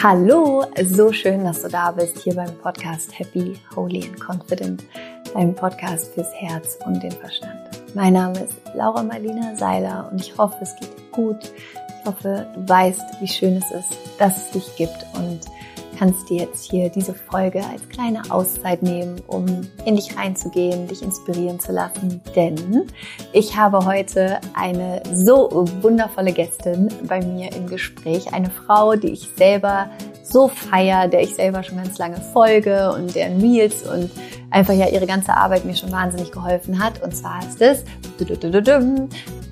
Hallo, so schön, dass du da bist hier beim Podcast Happy, Holy and Confident, deinem Podcast fürs Herz und den Verstand. Mein Name ist Laura Marlina Seiler und ich hoffe, es geht dir gut. Ich hoffe, du weißt, wie schön es ist, dass es dich gibt und kannst dir jetzt hier diese Folge als kleine Auszeit nehmen, um in dich reinzugehen, dich inspirieren zu lassen. Denn ich habe heute eine so wundervolle Gästin bei mir im Gespräch. Eine Frau, die ich selber so feier, der ich selber schon ganz lange folge und deren Reels und einfach ja ihre ganze Arbeit mir schon wahnsinnig geholfen hat. Und zwar ist es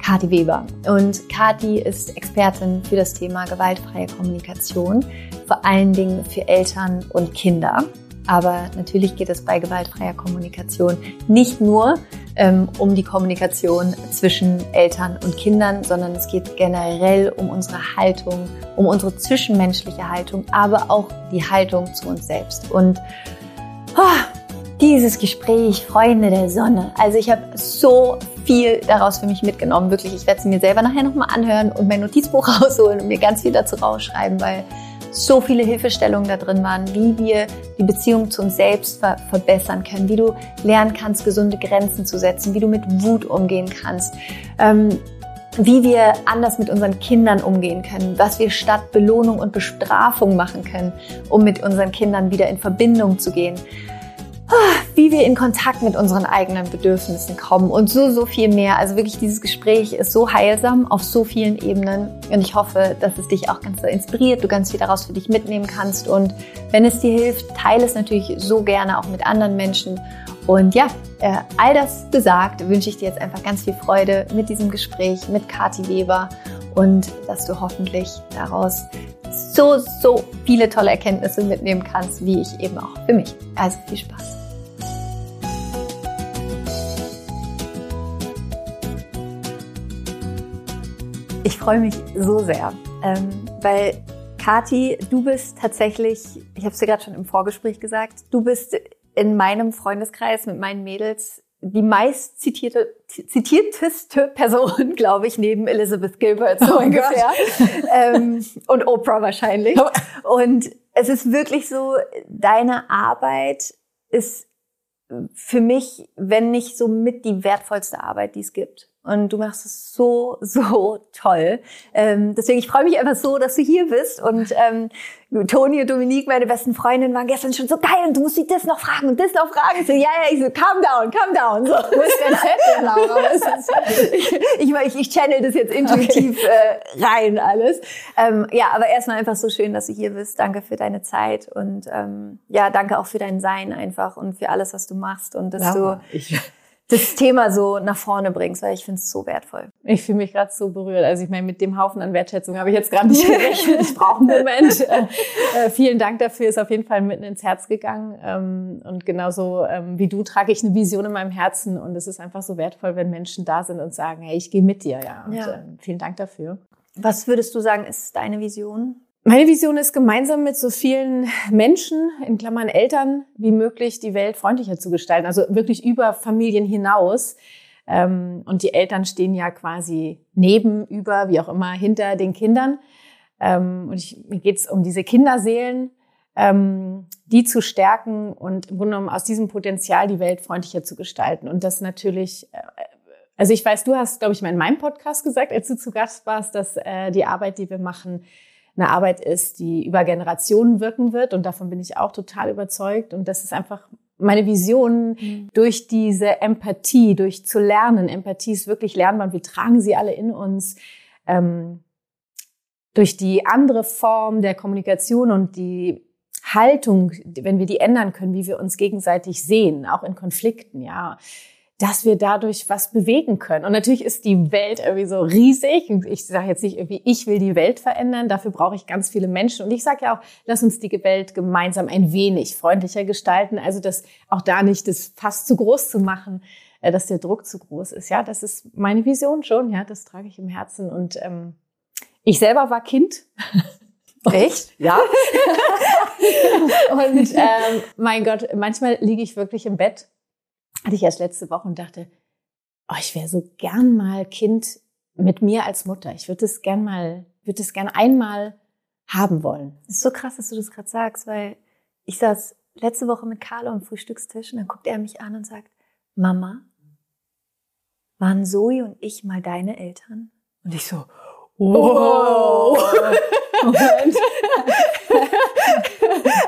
Kati Weber. Und Kati ist Expertin für das Thema gewaltfreie Kommunikation vor allen Dingen für Eltern und Kinder. Aber natürlich geht es bei gewaltfreier Kommunikation nicht nur ähm, um die Kommunikation zwischen Eltern und Kindern, sondern es geht generell um unsere Haltung, um unsere zwischenmenschliche Haltung, aber auch die Haltung zu uns selbst. Und oh, dieses Gespräch, Freunde der Sonne. Also ich habe so viel daraus für mich mitgenommen. Wirklich, ich werde es mir selber nachher nochmal anhören und mein Notizbuch rausholen und mir ganz viel dazu rausschreiben, weil so viele Hilfestellungen da drin waren, wie wir die Beziehung zu uns selbst ver verbessern können, wie du lernen kannst, gesunde Grenzen zu setzen, wie du mit Wut umgehen kannst, ähm, wie wir anders mit unseren Kindern umgehen können, was wir statt Belohnung und Bestrafung machen können, um mit unseren Kindern wieder in Verbindung zu gehen wie wir in Kontakt mit unseren eigenen Bedürfnissen kommen und so, so viel mehr. Also wirklich dieses Gespräch ist so heilsam auf so vielen Ebenen und ich hoffe, dass es dich auch ganz so inspiriert, du ganz viel daraus für dich mitnehmen kannst und wenn es dir hilft, teile es natürlich so gerne auch mit anderen Menschen und ja, äh, all das gesagt, wünsche ich dir jetzt einfach ganz viel Freude mit diesem Gespräch mit Kati Weber und dass du hoffentlich daraus so, so viele tolle Erkenntnisse mitnehmen kannst, wie ich eben auch für mich. Also viel Spaß. Ich freue mich so sehr, ähm, weil Kati, du bist tatsächlich, ich habe es dir gerade schon im Vorgespräch gesagt, du bist in meinem Freundeskreis mit meinen Mädels die meist zitierte, zitierteste Person, glaube ich, neben Elizabeth Gilbert so oh ungefähr. ähm, und Oprah wahrscheinlich. Und es ist wirklich so, deine Arbeit ist für mich, wenn nicht so mit die wertvollste Arbeit, die es gibt und du machst es so, so toll. Ähm, deswegen, ich freue mich einfach so, dass du hier bist. Und ähm, Toni und Dominique, meine besten Freundinnen, waren gestern schon so geil und du musst dich das noch fragen und das noch fragen. Ich so, ja, ja, ich so, calm down, calm down. So. Wo ist dein Zettel, Laura? ich, ich, ich channel das jetzt intuitiv okay. äh, rein alles. Ähm, ja, aber erstmal einfach so schön, dass du hier bist. Danke für deine Zeit und ähm, ja, danke auch für dein Sein einfach und für alles, was du machst und dass ja, du... Ich das Thema so nach vorne bringst, weil ich finde es so wertvoll. Ich fühle mich gerade so berührt. Also ich meine, mit dem Haufen an Wertschätzung habe ich jetzt gerade nicht gerechnet. Ich brauche einen Moment. Äh, äh, vielen Dank dafür, ist auf jeden Fall mitten ins Herz gegangen. Ähm, und genauso ähm, wie du trage ich eine Vision in meinem Herzen. Und es ist einfach so wertvoll, wenn Menschen da sind und sagen, hey, ich gehe mit dir. Ja. Und, ja. Äh, vielen Dank dafür. Was würdest du sagen, ist deine Vision? Meine Vision ist, gemeinsam mit so vielen Menschen, in Klammern Eltern, wie möglich die Welt freundlicher zu gestalten. Also wirklich über Familien hinaus. Ähm, und die Eltern stehen ja quasi neben, über, wie auch immer, hinter den Kindern. Ähm, und ich, mir geht es um diese Kinderseelen, ähm, die zu stärken und im Grunde genommen aus diesem Potenzial die Welt freundlicher zu gestalten. Und das natürlich, äh, also ich weiß, du hast, glaube ich, mal in meinem Podcast gesagt, als du zu Gast warst, dass äh, die Arbeit, die wir machen, eine Arbeit ist, die über Generationen wirken wird. Und davon bin ich auch total überzeugt. Und das ist einfach meine Vision mhm. durch diese Empathie, durch zu lernen. Empathie ist wirklich lernbar und wir tragen sie alle in uns. Ähm, durch die andere Form der Kommunikation und die Haltung, wenn wir die ändern können, wie wir uns gegenseitig sehen, auch in Konflikten, ja dass wir dadurch was bewegen können. Und natürlich ist die Welt irgendwie so riesig. Ich sage jetzt nicht irgendwie, ich will die Welt verändern. Dafür brauche ich ganz viele Menschen. Und ich sage ja auch, lass uns die Welt gemeinsam ein wenig freundlicher gestalten. Also das auch da nicht das fast zu groß zu machen, äh, dass der Druck zu groß ist. Ja, das ist meine Vision schon. Ja, das trage ich im Herzen. Und ähm, ich selber war Kind. Echt? Ja. und ähm, mein Gott, manchmal liege ich wirklich im Bett hatte ich erst letzte Woche und dachte, oh, ich wäre so gern mal Kind mit mir als Mutter. Ich würde es gern mal, würde es gern einmal haben wollen. Das ist so krass, dass du das gerade sagst, weil ich saß letzte Woche mit Carlo am Frühstückstisch und dann guckt er mich an und sagt, Mama, waren Zoe und ich mal deine Eltern? Und ich so, wow. Moment.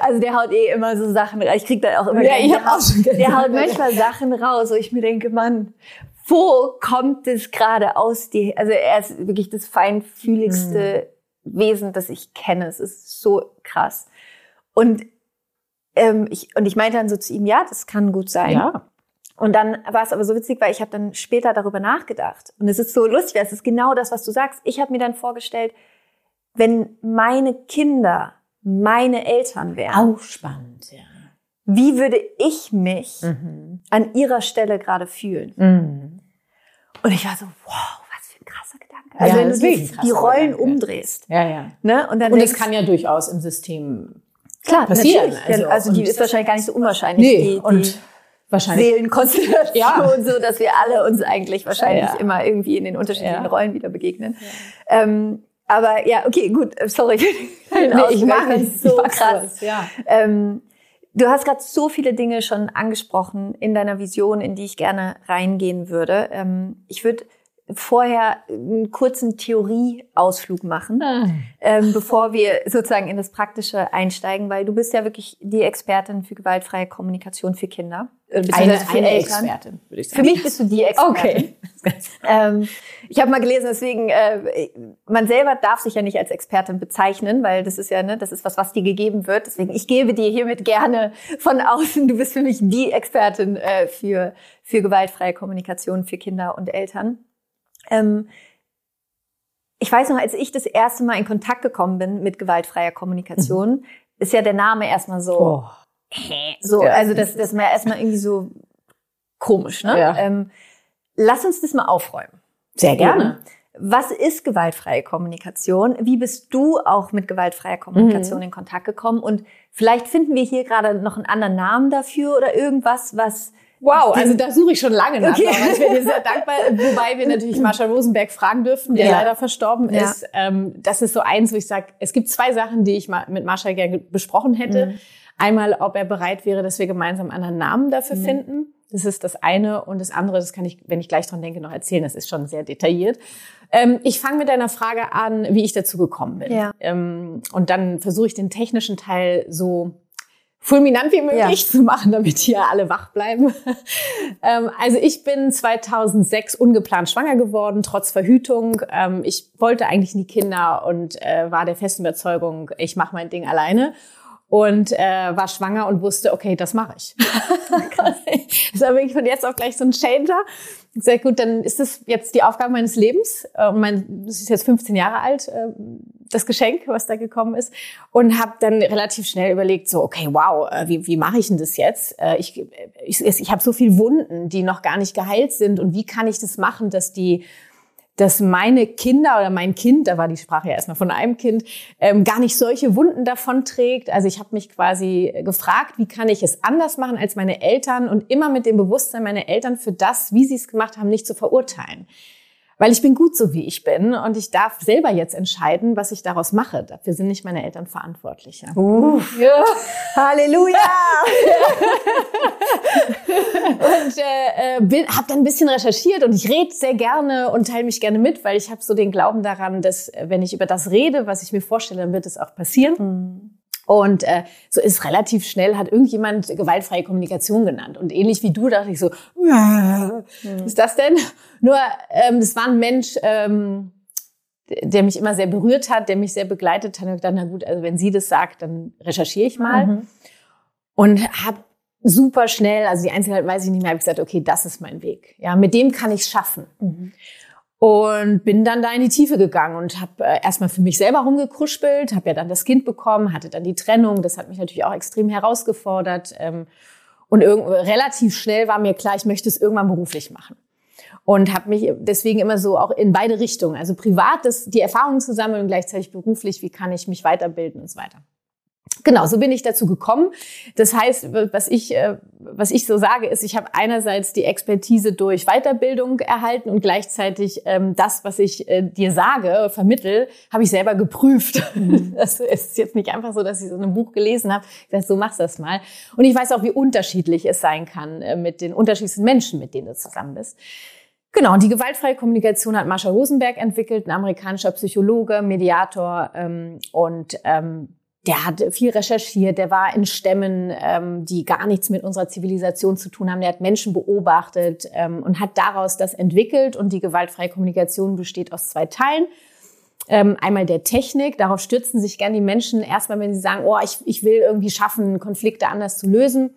also der haut eh immer so Sachen, ich krieg da auch immer, ja, ich hab auch schon der haut manchmal Sachen raus, wo ich mir denke, Mann, wo kommt es gerade aus dir? Also er ist wirklich das feinfühligste hm. Wesen, das ich kenne. Es ist so krass. Und ähm, ich und ich meinte dann so zu ihm, ja, das kann gut sein. Ja. Und dann war es aber so witzig, weil ich habe dann später darüber nachgedacht. Und es ist so lustig, weil es ist genau das, was du sagst. Ich habe mir dann vorgestellt, wenn meine Kinder meine Eltern wären. Auch spannend, ja. Wie würde ich mich mhm. an ihrer Stelle gerade fühlen? Mhm. Und ich war so, wow, was für ein krasser Gedanke. Also ja, wenn du die, die Rollen Gedanke. umdrehst. Ja, ja. Ne? Und, dann und es kann ja durchaus im System klar passieren. Also, also die ist wahrscheinlich gar nicht so unwahrscheinlich. Nee, die, die und wahrscheinlich Seelenkonstellation, ja. so dass wir alle uns eigentlich wahrscheinlich ja. immer irgendwie in den unterschiedlichen. Rollen wieder begegnen. Ähm, aber ja, okay, gut, sorry. nee, ich mag es so krass. ja. Ähm, du hast gerade so viele Dinge schon angesprochen in deiner Vision, in die ich gerne reingehen würde. Ähm, ich würde vorher einen kurzen Theorieausflug machen, ah. ähm, bevor wir sozusagen in das Praktische einsteigen, weil du bist ja wirklich die Expertin für gewaltfreie Kommunikation für Kinder. Äh, eine, für eine Expertin, würde ich sagen. Für mich bist du die Expertin. Okay. Ähm, ich habe mal gelesen, deswegen, äh, man selber darf sich ja nicht als Expertin bezeichnen, weil das ist ja, ne, das ist was, was dir gegeben wird. Deswegen, ich gebe dir hiermit gerne von außen, du bist für mich die Expertin äh, für, für gewaltfreie Kommunikation für Kinder und Eltern. Ähm, ich weiß noch, als ich das erste Mal in Kontakt gekommen bin mit gewaltfreier Kommunikation, mhm. ist ja der Name erstmal so, oh. So, ja. also das, das ist mir erstmal irgendwie so komisch, ne? Ja. Ähm, lass uns das mal aufräumen. Sehr gerne. Was ist gewaltfreie Kommunikation? Wie bist du auch mit gewaltfreier Kommunikation mhm. in Kontakt gekommen? Und vielleicht finden wir hier gerade noch einen anderen Namen dafür oder irgendwas, was Wow, also da suche ich schon lange nach. Okay. Ich bin dir sehr dankbar, wobei wir natürlich Marsha Rosenberg fragen dürfen, der ja. leider verstorben ja. ist. Ähm, das ist so eins, wo ich sage, es gibt zwei Sachen, die ich mal mit Marsha gerne besprochen hätte. Mhm. Einmal, ob er bereit wäre, dass wir gemeinsam einen Namen dafür mhm. finden. Das ist das eine. Und das andere, das kann ich, wenn ich gleich dran denke, noch erzählen. Das ist schon sehr detailliert. Ähm, ich fange mit deiner Frage an, wie ich dazu gekommen bin. Ja. Ähm, und dann versuche ich den technischen Teil so fulminant wie möglich ja. zu machen, damit hier alle wach bleiben. ähm, also ich bin 2006 ungeplant schwanger geworden, trotz Verhütung. Ähm, ich wollte eigentlich nie Kinder und äh, war der festen Überzeugung, ich mache mein Ding alleine und äh, war schwanger und wusste, okay, das mache ich. das war wirklich von jetzt auf gleich so ein Changer. Sehr gut, dann ist das jetzt die Aufgabe meines Lebens. Äh, mein, das ist jetzt 15 Jahre alt, äh, das Geschenk, was da gekommen ist. Und habe dann relativ schnell überlegt, so, okay, wow, äh, wie, wie mache ich denn das jetzt? Ich, ich, ich habe so viel Wunden, die noch gar nicht geheilt sind. Und wie kann ich das machen, dass die dass meine Kinder oder mein Kind, da war die Sprache ja erstmal von einem Kind, ähm, gar nicht solche Wunden davon trägt. Also ich habe mich quasi gefragt, wie kann ich es anders machen als meine Eltern und immer mit dem Bewusstsein, meine Eltern für das, wie sie es gemacht haben, nicht zu verurteilen. Weil ich bin gut so, wie ich bin und ich darf selber jetzt entscheiden, was ich daraus mache. Dafür sind nicht meine Eltern verantwortlich. Ja. Uff. Ja. Halleluja! und äh, habe dann ein bisschen recherchiert und ich rede sehr gerne und teile mich gerne mit, weil ich habe so den Glauben daran, dass äh, wenn ich über das rede, was ich mir vorstelle, dann wird es auch passieren. Mhm. Und äh, so ist relativ schnell, hat irgendjemand gewaltfreie Kommunikation genannt. Und ähnlich wie du dachte ich so, was ist das denn? Nur, ähm, es war ein Mensch, ähm, der mich immer sehr berührt hat, der mich sehr begleitet hat. Und ich dachte, na gut, also wenn sie das sagt, dann recherchiere ich mal. Mhm. Und habe super schnell, also die Einzelheit weiß ich nicht mehr, habe ich gesagt, okay, das ist mein Weg. Ja, mit dem kann ich es schaffen. Mhm. Und bin dann da in die Tiefe gegangen und habe äh, erstmal für mich selber rumgekruspelt, habe ja dann das Kind bekommen, hatte dann die Trennung. Das hat mich natürlich auch extrem herausgefordert. Ähm, und relativ schnell war mir klar, ich möchte es irgendwann beruflich machen. Und habe mich deswegen immer so auch in beide Richtungen, also privat das, die Erfahrungen zu sammeln und gleichzeitig beruflich, wie kann ich mich weiterbilden und so weiter. Genau, so bin ich dazu gekommen. Das heißt, was ich, äh, was ich so sage, ist, ich habe einerseits die Expertise durch Weiterbildung erhalten und gleichzeitig ähm, das, was ich äh, dir sage, vermittel, habe ich selber geprüft. Mhm. Das ist jetzt nicht einfach so, dass ich so ein Buch gelesen habe. Ich sage, so machst das mal. Und ich weiß auch, wie unterschiedlich es sein kann äh, mit den unterschiedlichsten Menschen, mit denen du zusammen bist. Genau, und die gewaltfreie Kommunikation hat Marshall Rosenberg entwickelt, ein amerikanischer Psychologe, Mediator ähm, und ähm, der hat viel recherchiert, der war in Stämmen, ähm, die gar nichts mit unserer Zivilisation zu tun haben. Der hat Menschen beobachtet ähm, und hat daraus das entwickelt. Und die gewaltfreie Kommunikation besteht aus zwei Teilen. Ähm, einmal der Technik, darauf stürzen sich gern die Menschen erstmal, wenn sie sagen, oh, ich, ich will irgendwie schaffen, Konflikte anders zu lösen.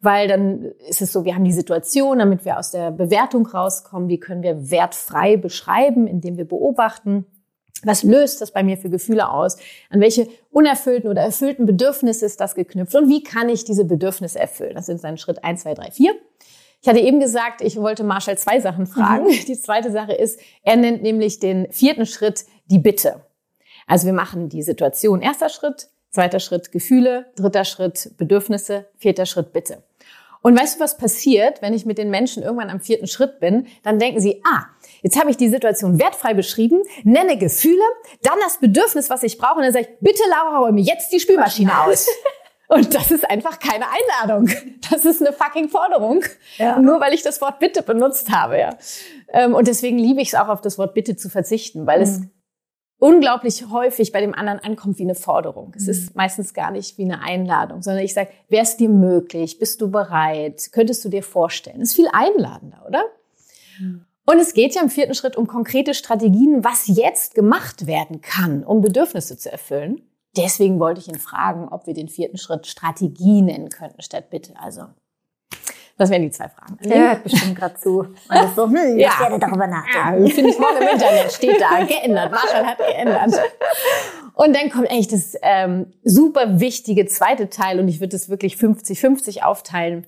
Weil dann ist es so, wir haben die Situation, damit wir aus der Bewertung rauskommen, wie können wir wertfrei beschreiben, indem wir beobachten was löst das bei mir für Gefühle aus? An welche unerfüllten oder erfüllten Bedürfnisse ist das geknüpft? Und wie kann ich diese Bedürfnisse erfüllen? Das sind dann Schritt eins, zwei, drei, vier. Ich hatte eben gesagt, ich wollte Marshall zwei Sachen fragen. Mhm. Die zweite Sache ist, er nennt nämlich den vierten Schritt die Bitte. Also wir machen die Situation erster Schritt, zweiter Schritt Gefühle, dritter Schritt Bedürfnisse, vierter Schritt Bitte. Und weißt du, was passiert, wenn ich mit den Menschen irgendwann am vierten Schritt bin? Dann denken sie, ah, jetzt habe ich die Situation wertfrei beschrieben, nenne Gefühle, dann das Bedürfnis, was ich brauche, und dann sage ich, bitte Laura, räume mir jetzt die Spülmaschine aus. Und das ist einfach keine Einladung. Das ist eine fucking Forderung. Ja. Nur weil ich das Wort Bitte benutzt habe, ja. Ähm, und deswegen liebe ich es auch, auf das Wort Bitte zu verzichten, weil mhm. es unglaublich häufig bei dem anderen ankommt wie eine Forderung. Es ist mhm. meistens gar nicht wie eine Einladung, sondern ich sage, wäre es dir möglich? Bist du bereit? Könntest du dir vorstellen? Das ist viel einladender, oder? Mhm. Und es geht ja im vierten Schritt um konkrete Strategien, was jetzt gemacht werden kann, um Bedürfnisse zu erfüllen. Deswegen wollte ich ihn fragen, ob wir den vierten Schritt Strategie nennen könnten statt bitte. Also das wären die zwei Fragen. Der hört bestimmt gerade zu. Und so, hm, ja. ich werde darüber nachdenken. Ja, Finde ich morgen im Internet, steht da, geändert. Marshall hat geändert. Und dann kommt eigentlich das ähm, super wichtige zweite Teil und ich würde es wirklich 50-50 aufteilen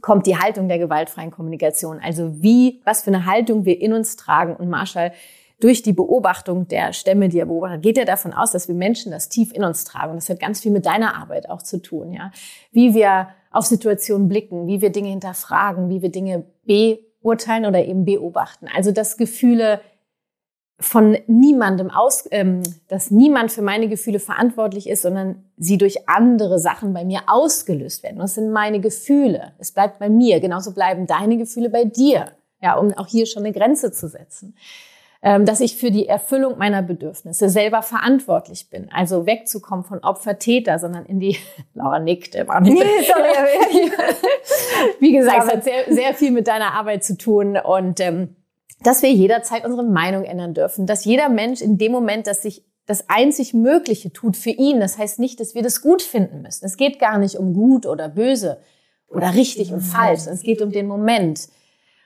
kommt die Haltung der gewaltfreien Kommunikation. Also wie, was für eine Haltung wir in uns tragen. Und Marshall, durch die Beobachtung der Stämme, die er beobachtet, geht er davon aus, dass wir Menschen das tief in uns tragen. Und das hat ganz viel mit deiner Arbeit auch zu tun, ja. Wie wir auf Situationen blicken, wie wir Dinge hinterfragen, wie wir Dinge beurteilen oder eben beobachten. Also dass Gefühle von niemandem aus, ähm, dass niemand für meine Gefühle verantwortlich ist, sondern sie durch andere Sachen bei mir ausgelöst werden. Das sind meine Gefühle. Es bleibt bei mir. Genauso bleiben deine Gefühle bei dir. Ja, um auch hier schon eine Grenze zu setzen. Ähm, dass ich für die Erfüllung meiner Bedürfnisse selber verantwortlich bin. Also wegzukommen von Opfer-Täter, sondern in die, Laura war nicht. Nee, sorry, Wie gesagt, es hat sehr, sehr viel mit deiner Arbeit zu tun und, ähm, dass wir jederzeit unsere Meinung ändern dürfen, dass jeder Mensch in dem Moment, dass sich das einzig Mögliche tut für ihn, das heißt nicht, dass wir das gut finden müssen. Es geht gar nicht um gut oder böse oder richtig und falsch. Es geht um den Moment.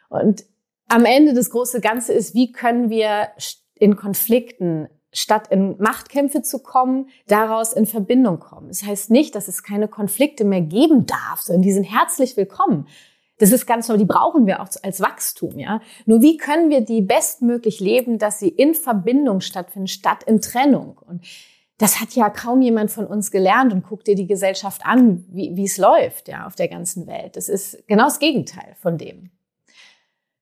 Und am Ende das große Ganze ist, wie können wir in Konflikten statt in Machtkämpfe zu kommen, daraus in Verbindung kommen. Das heißt nicht, dass es keine Konflikte mehr geben darf, sondern die sind herzlich willkommen. Das ist ganz normal, die brauchen wir auch als Wachstum, ja. Nur wie können wir die bestmöglich leben, dass sie in Verbindung stattfinden, statt in Trennung? Und das hat ja kaum jemand von uns gelernt und guck dir die Gesellschaft an, wie, wie es läuft, ja, auf der ganzen Welt. Das ist genau das Gegenteil von dem.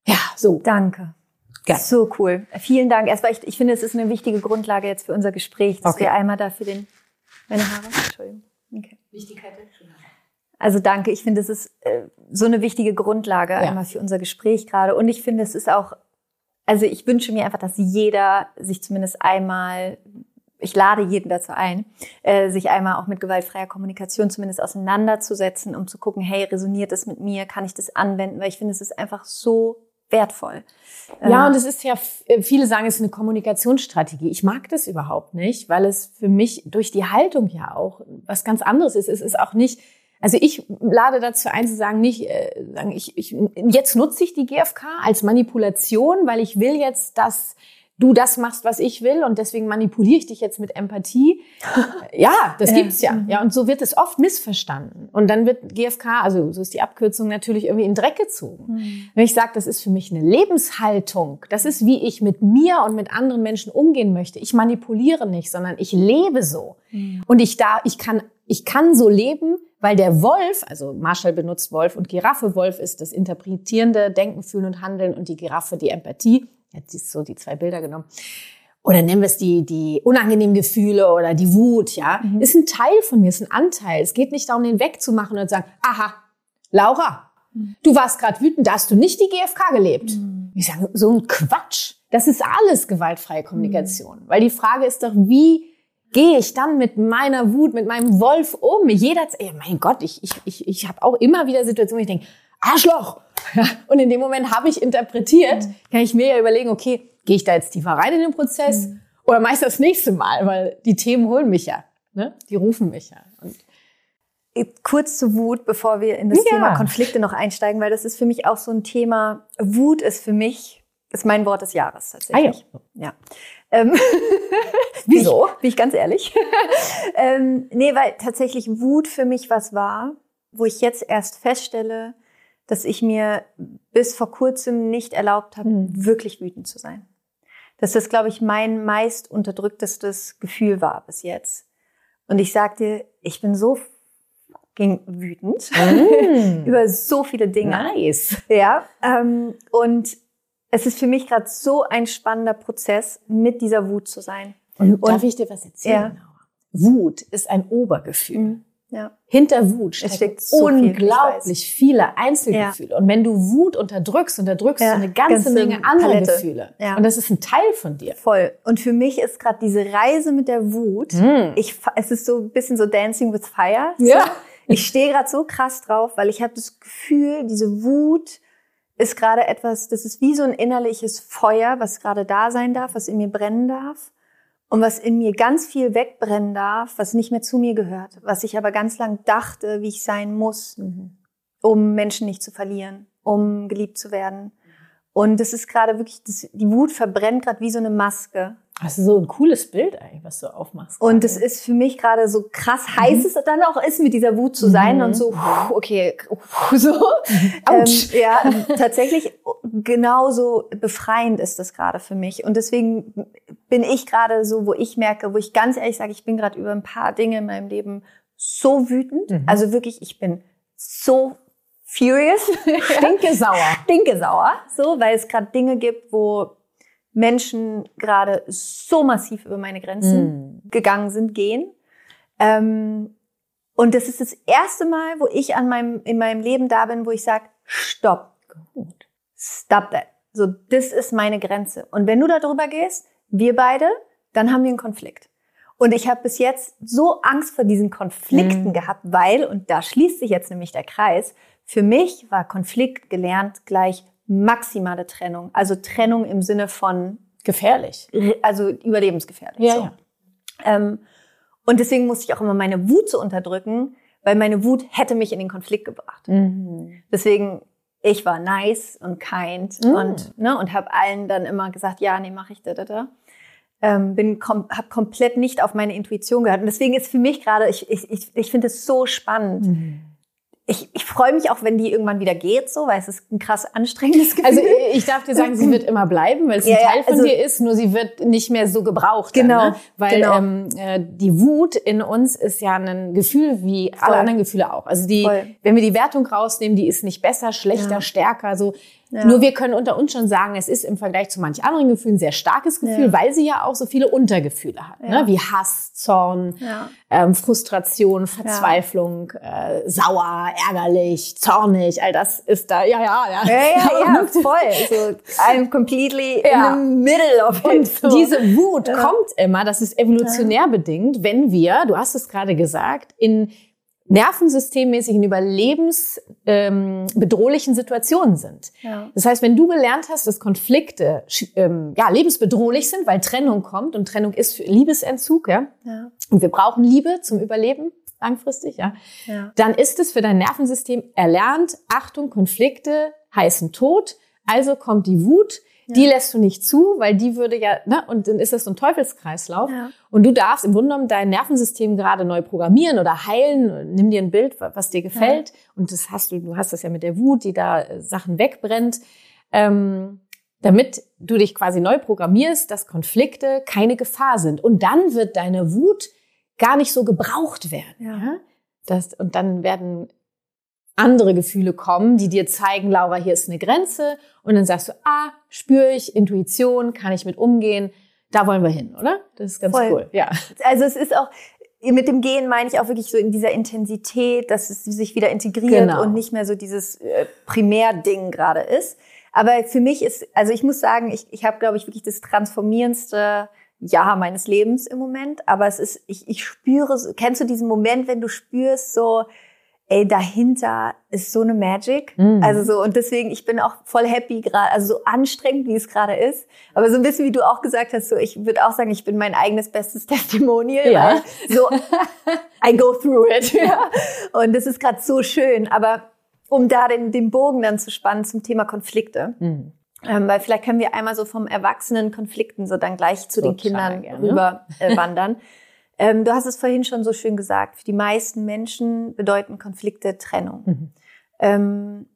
Ja, so. Danke. Gerne. So cool. Vielen Dank. Erstmal, ich, ich finde, es ist eine wichtige Grundlage jetzt für unser Gespräch, dass okay. wir einmal dafür den, meine Haare, Entschuldigung. Okay. Wichtigkeit also danke. Ich finde, es ist äh, so eine wichtige Grundlage ja. einmal für unser Gespräch gerade. Und ich finde, es ist auch, also ich wünsche mir einfach, dass jeder sich zumindest einmal, ich lade jeden dazu ein, äh, sich einmal auch mit gewaltfreier Kommunikation zumindest auseinanderzusetzen, um zu gucken, hey, resoniert das mit mir? Kann ich das anwenden? Weil ich finde, es ist einfach so wertvoll. Ja, ähm, und es ist ja, äh, viele sagen, es ist eine Kommunikationsstrategie. Ich mag das überhaupt nicht, weil es für mich durch die Haltung ja auch was ganz anderes ist. Es ist auch nicht, also ich lade dazu ein zu sagen, nicht äh, sagen, ich, ich, jetzt nutze ich die GfK als Manipulation, weil ich will jetzt, dass du das machst, was ich will und deswegen manipuliere ich dich jetzt mit Empathie. ja, das gibt's ja. Ja, und so wird es oft missverstanden. Und dann wird GfK, also so ist die Abkürzung, natürlich irgendwie in Dreck gezogen. Mhm. Wenn ich sage, das ist für mich eine Lebenshaltung, das ist, wie ich mit mir und mit anderen Menschen umgehen möchte. Ich manipuliere nicht, sondern ich lebe so. Mhm. Und ich da, ich kann ich kann so leben, weil der Wolf, also Marshall benutzt Wolf und Giraffe, Wolf ist das interpretierende Denken, Fühlen und Handeln und die Giraffe die Empathie. Jetzt ist so die zwei Bilder genommen. Oder nennen wir es die, die unangenehmen Gefühle oder die Wut, ja. Mhm. Ist ein Teil von mir, ist ein Anteil. Es geht nicht darum, den wegzumachen und zu sagen, aha, Laura, mhm. du warst gerade wütend, da hast du nicht die GfK gelebt. Mhm. Ich sage, so ein Quatsch. Das ist alles gewaltfreie Kommunikation. Mhm. Weil die Frage ist doch, wie gehe ich dann mit meiner Wut, mit meinem Wolf um? Jeder, ey, mein Gott, ich, ich, ich, ich habe auch immer wieder Situationen, wo ich denke, Arschloch! Und in dem Moment habe ich interpretiert, mhm. kann ich mir ja überlegen, okay, gehe ich da jetzt tiefer rein in den Prozess mhm. oder mache ich das nächste Mal, weil die Themen holen mich ja, ne? die rufen mich ja. Und Kurz zu Wut, bevor wir in das ja. Thema Konflikte noch einsteigen, weil das ist für mich auch so ein Thema. Wut ist für mich, ist mein Wort des Jahres tatsächlich. Ah, ja. ja. Ähm, Wieso? Bin ich ganz ehrlich. ähm, nee, weil tatsächlich Wut für mich was war, wo ich jetzt erst feststelle, dass ich mir bis vor kurzem nicht erlaubt habe, mhm. wirklich wütend zu sein. Dass das, glaube ich, mein meist unterdrücktestes Gefühl war bis jetzt. Und ich sagte, ich bin so ging wütend mm. über so viele Dinge. Nice. Ja. Ähm, und es ist für mich gerade so ein spannender Prozess, mit dieser Wut zu sein. Und, und darf ich dir was erzählen? Ja. Wut ist ein Obergefühl. Mhm. Ja. Hinter Wut steckt so unglaublich viel, viele Einzelgefühle. Ja. Und wenn du Wut unterdrückst, unterdrückst ja, du eine ganze, ganze Menge andere Palette. Gefühle. Ja. Und das ist ein Teil von dir. Voll. Und für mich ist gerade diese Reise mit der Wut, mm. ich, es ist so ein bisschen so Dancing with Fire. So. Ja. Ich stehe gerade so krass drauf, weil ich habe das Gefühl, diese Wut ist gerade etwas, das ist wie so ein innerliches Feuer, was gerade da sein darf, was in mir brennen darf und was in mir ganz viel wegbrennen darf, was nicht mehr zu mir gehört, was ich aber ganz lang dachte, wie ich sein muss, mhm. um Menschen nicht zu verlieren, um geliebt zu werden. Und das ist gerade wirklich, das, die Wut verbrennt gerade wie so eine Maske. Das ist so ein cooles Bild eigentlich, was du aufmachst. Und es ist für mich gerade so krass mhm. heiß es dann auch ist, mit dieser Wut zu sein mhm. und so, okay, so. Ähm, ja, tatsächlich genauso befreiend ist das gerade für mich. Und deswegen bin ich gerade so, wo ich merke, wo ich ganz ehrlich sage, ich bin gerade über ein paar Dinge in meinem Leben so wütend. Mhm. Also wirklich, ich bin so furious. Stinke sauer. Stinke sauer. So, weil es gerade Dinge gibt, wo Menschen gerade so massiv über meine Grenzen mm. gegangen sind, gehen. Ähm, und das ist das erste Mal, wo ich an meinem, in meinem Leben da bin, wo ich sage, stopp. Stop that. So, das ist meine Grenze. Und wenn du da drüber gehst, wir beide, dann haben wir einen Konflikt. Und ich habe bis jetzt so Angst vor diesen Konflikten mm. gehabt, weil, und da schließt sich jetzt nämlich der Kreis, für mich war Konflikt gelernt gleich maximale Trennung. Also Trennung im Sinne von gefährlich. Also überlebensgefährlich. Ja, so. ja. Ähm, und deswegen musste ich auch immer meine Wut zu unterdrücken, weil meine Wut hätte mich in den Konflikt gebracht. Mhm. Deswegen ich war nice und kind mhm. und ne und habe allen dann immer gesagt, ja, nee, mache ich da da da. Ähm, bin kom habe komplett nicht auf meine Intuition gehört und deswegen ist für mich gerade ich ich ich, ich finde es so spannend. Mhm ich, ich freue mich auch, wenn die irgendwann wieder geht, so, weil es ist ein krass anstrengendes Gefühl. Also ich darf dir sagen, sie wird immer bleiben, weil es ja, ein Teil von also, dir ist, nur sie wird nicht mehr so gebraucht. Genau. Dann, ne? Weil genau. Ähm, äh, die Wut in uns ist ja ein Gefühl wie Voll. alle anderen Gefühle auch. Also die, Voll. wenn wir die Wertung rausnehmen, die ist nicht besser, schlechter, ja. stärker. So ja. Nur wir können unter uns schon sagen, es ist im Vergleich zu manch anderen Gefühlen ein sehr starkes Gefühl, ja. weil sie ja auch so viele Untergefühle hat, ne? ja. ne? wie Hass, Zorn, ähm, Frustration, Verzweiflung, äh, sauer, ärgerlich, zornig, all das ist da, ja, ja, ja. Ja, ja, ja voll. So, I'm completely in the middle of it. Und so. diese Wut kommt immer, das ist evolutionär bedingt, wenn wir, du hast es gerade gesagt, in nervensystemmäßig in überlebensbedrohlichen ähm, Situationen sind. Ja. Das heißt, wenn du gelernt hast, dass Konflikte ähm, ja, lebensbedrohlich sind, weil Trennung kommt und Trennung ist für Liebesentzug, ja, ja. und wir brauchen Liebe zum Überleben langfristig, ja, ja, dann ist es für dein Nervensystem erlernt, Achtung, Konflikte heißen Tod, also kommt die Wut, die lässt du nicht zu, weil die würde ja, ne, und dann ist das so ein Teufelskreislauf. Ja. Und du darfst im Grunde genommen dein Nervensystem gerade neu programmieren oder heilen. Nimm dir ein Bild, was dir gefällt. Ja. Und das hast du, du hast das ja mit der Wut, die da äh, Sachen wegbrennt. Ähm, damit du dich quasi neu programmierst, dass Konflikte keine Gefahr sind. Und dann wird deine Wut gar nicht so gebraucht werden. Ja. Ja? Das, und dann werden andere Gefühle kommen, die dir zeigen, Laura, hier ist eine Grenze. Und dann sagst du, ah, spüre ich, Intuition, kann ich mit umgehen. Da wollen wir hin, oder? Das ist ganz Voll. cool. Ja. Also es ist auch, mit dem Gehen meine ich auch wirklich so in dieser Intensität, dass es sich wieder integriert Genau. und nicht mehr so dieses äh, Primärding gerade ist. Aber für mich ist, also ich muss sagen, ich, ich habe, glaube ich, wirklich das transformierendste Jahr meines Lebens im Moment. Aber es ist, ich, ich spüre, kennst du diesen Moment, wenn du spürst, so, ey, dahinter ist so eine Magic. Mhm. Also so, und deswegen, ich bin auch voll happy gerade, also so anstrengend, wie es gerade ist. Aber so ein bisschen, wie du auch gesagt hast, so, ich würde auch sagen, ich bin mein eigenes bestes Testimonial. Ja. So, I go through it. Ja. Und das ist gerade so schön. Aber um da den, den Bogen dann zu spannen zum Thema Konflikte. Mhm. Ähm, weil vielleicht können wir einmal so vom Erwachsenen Konflikten so dann gleich zu den Total Kindern gerne. rüber äh, wandern. Ähm, du hast es vorhin schon so schön gesagt. Für die meisten Menschen bedeuten Konflikte Trennung. Mhm. Ähm,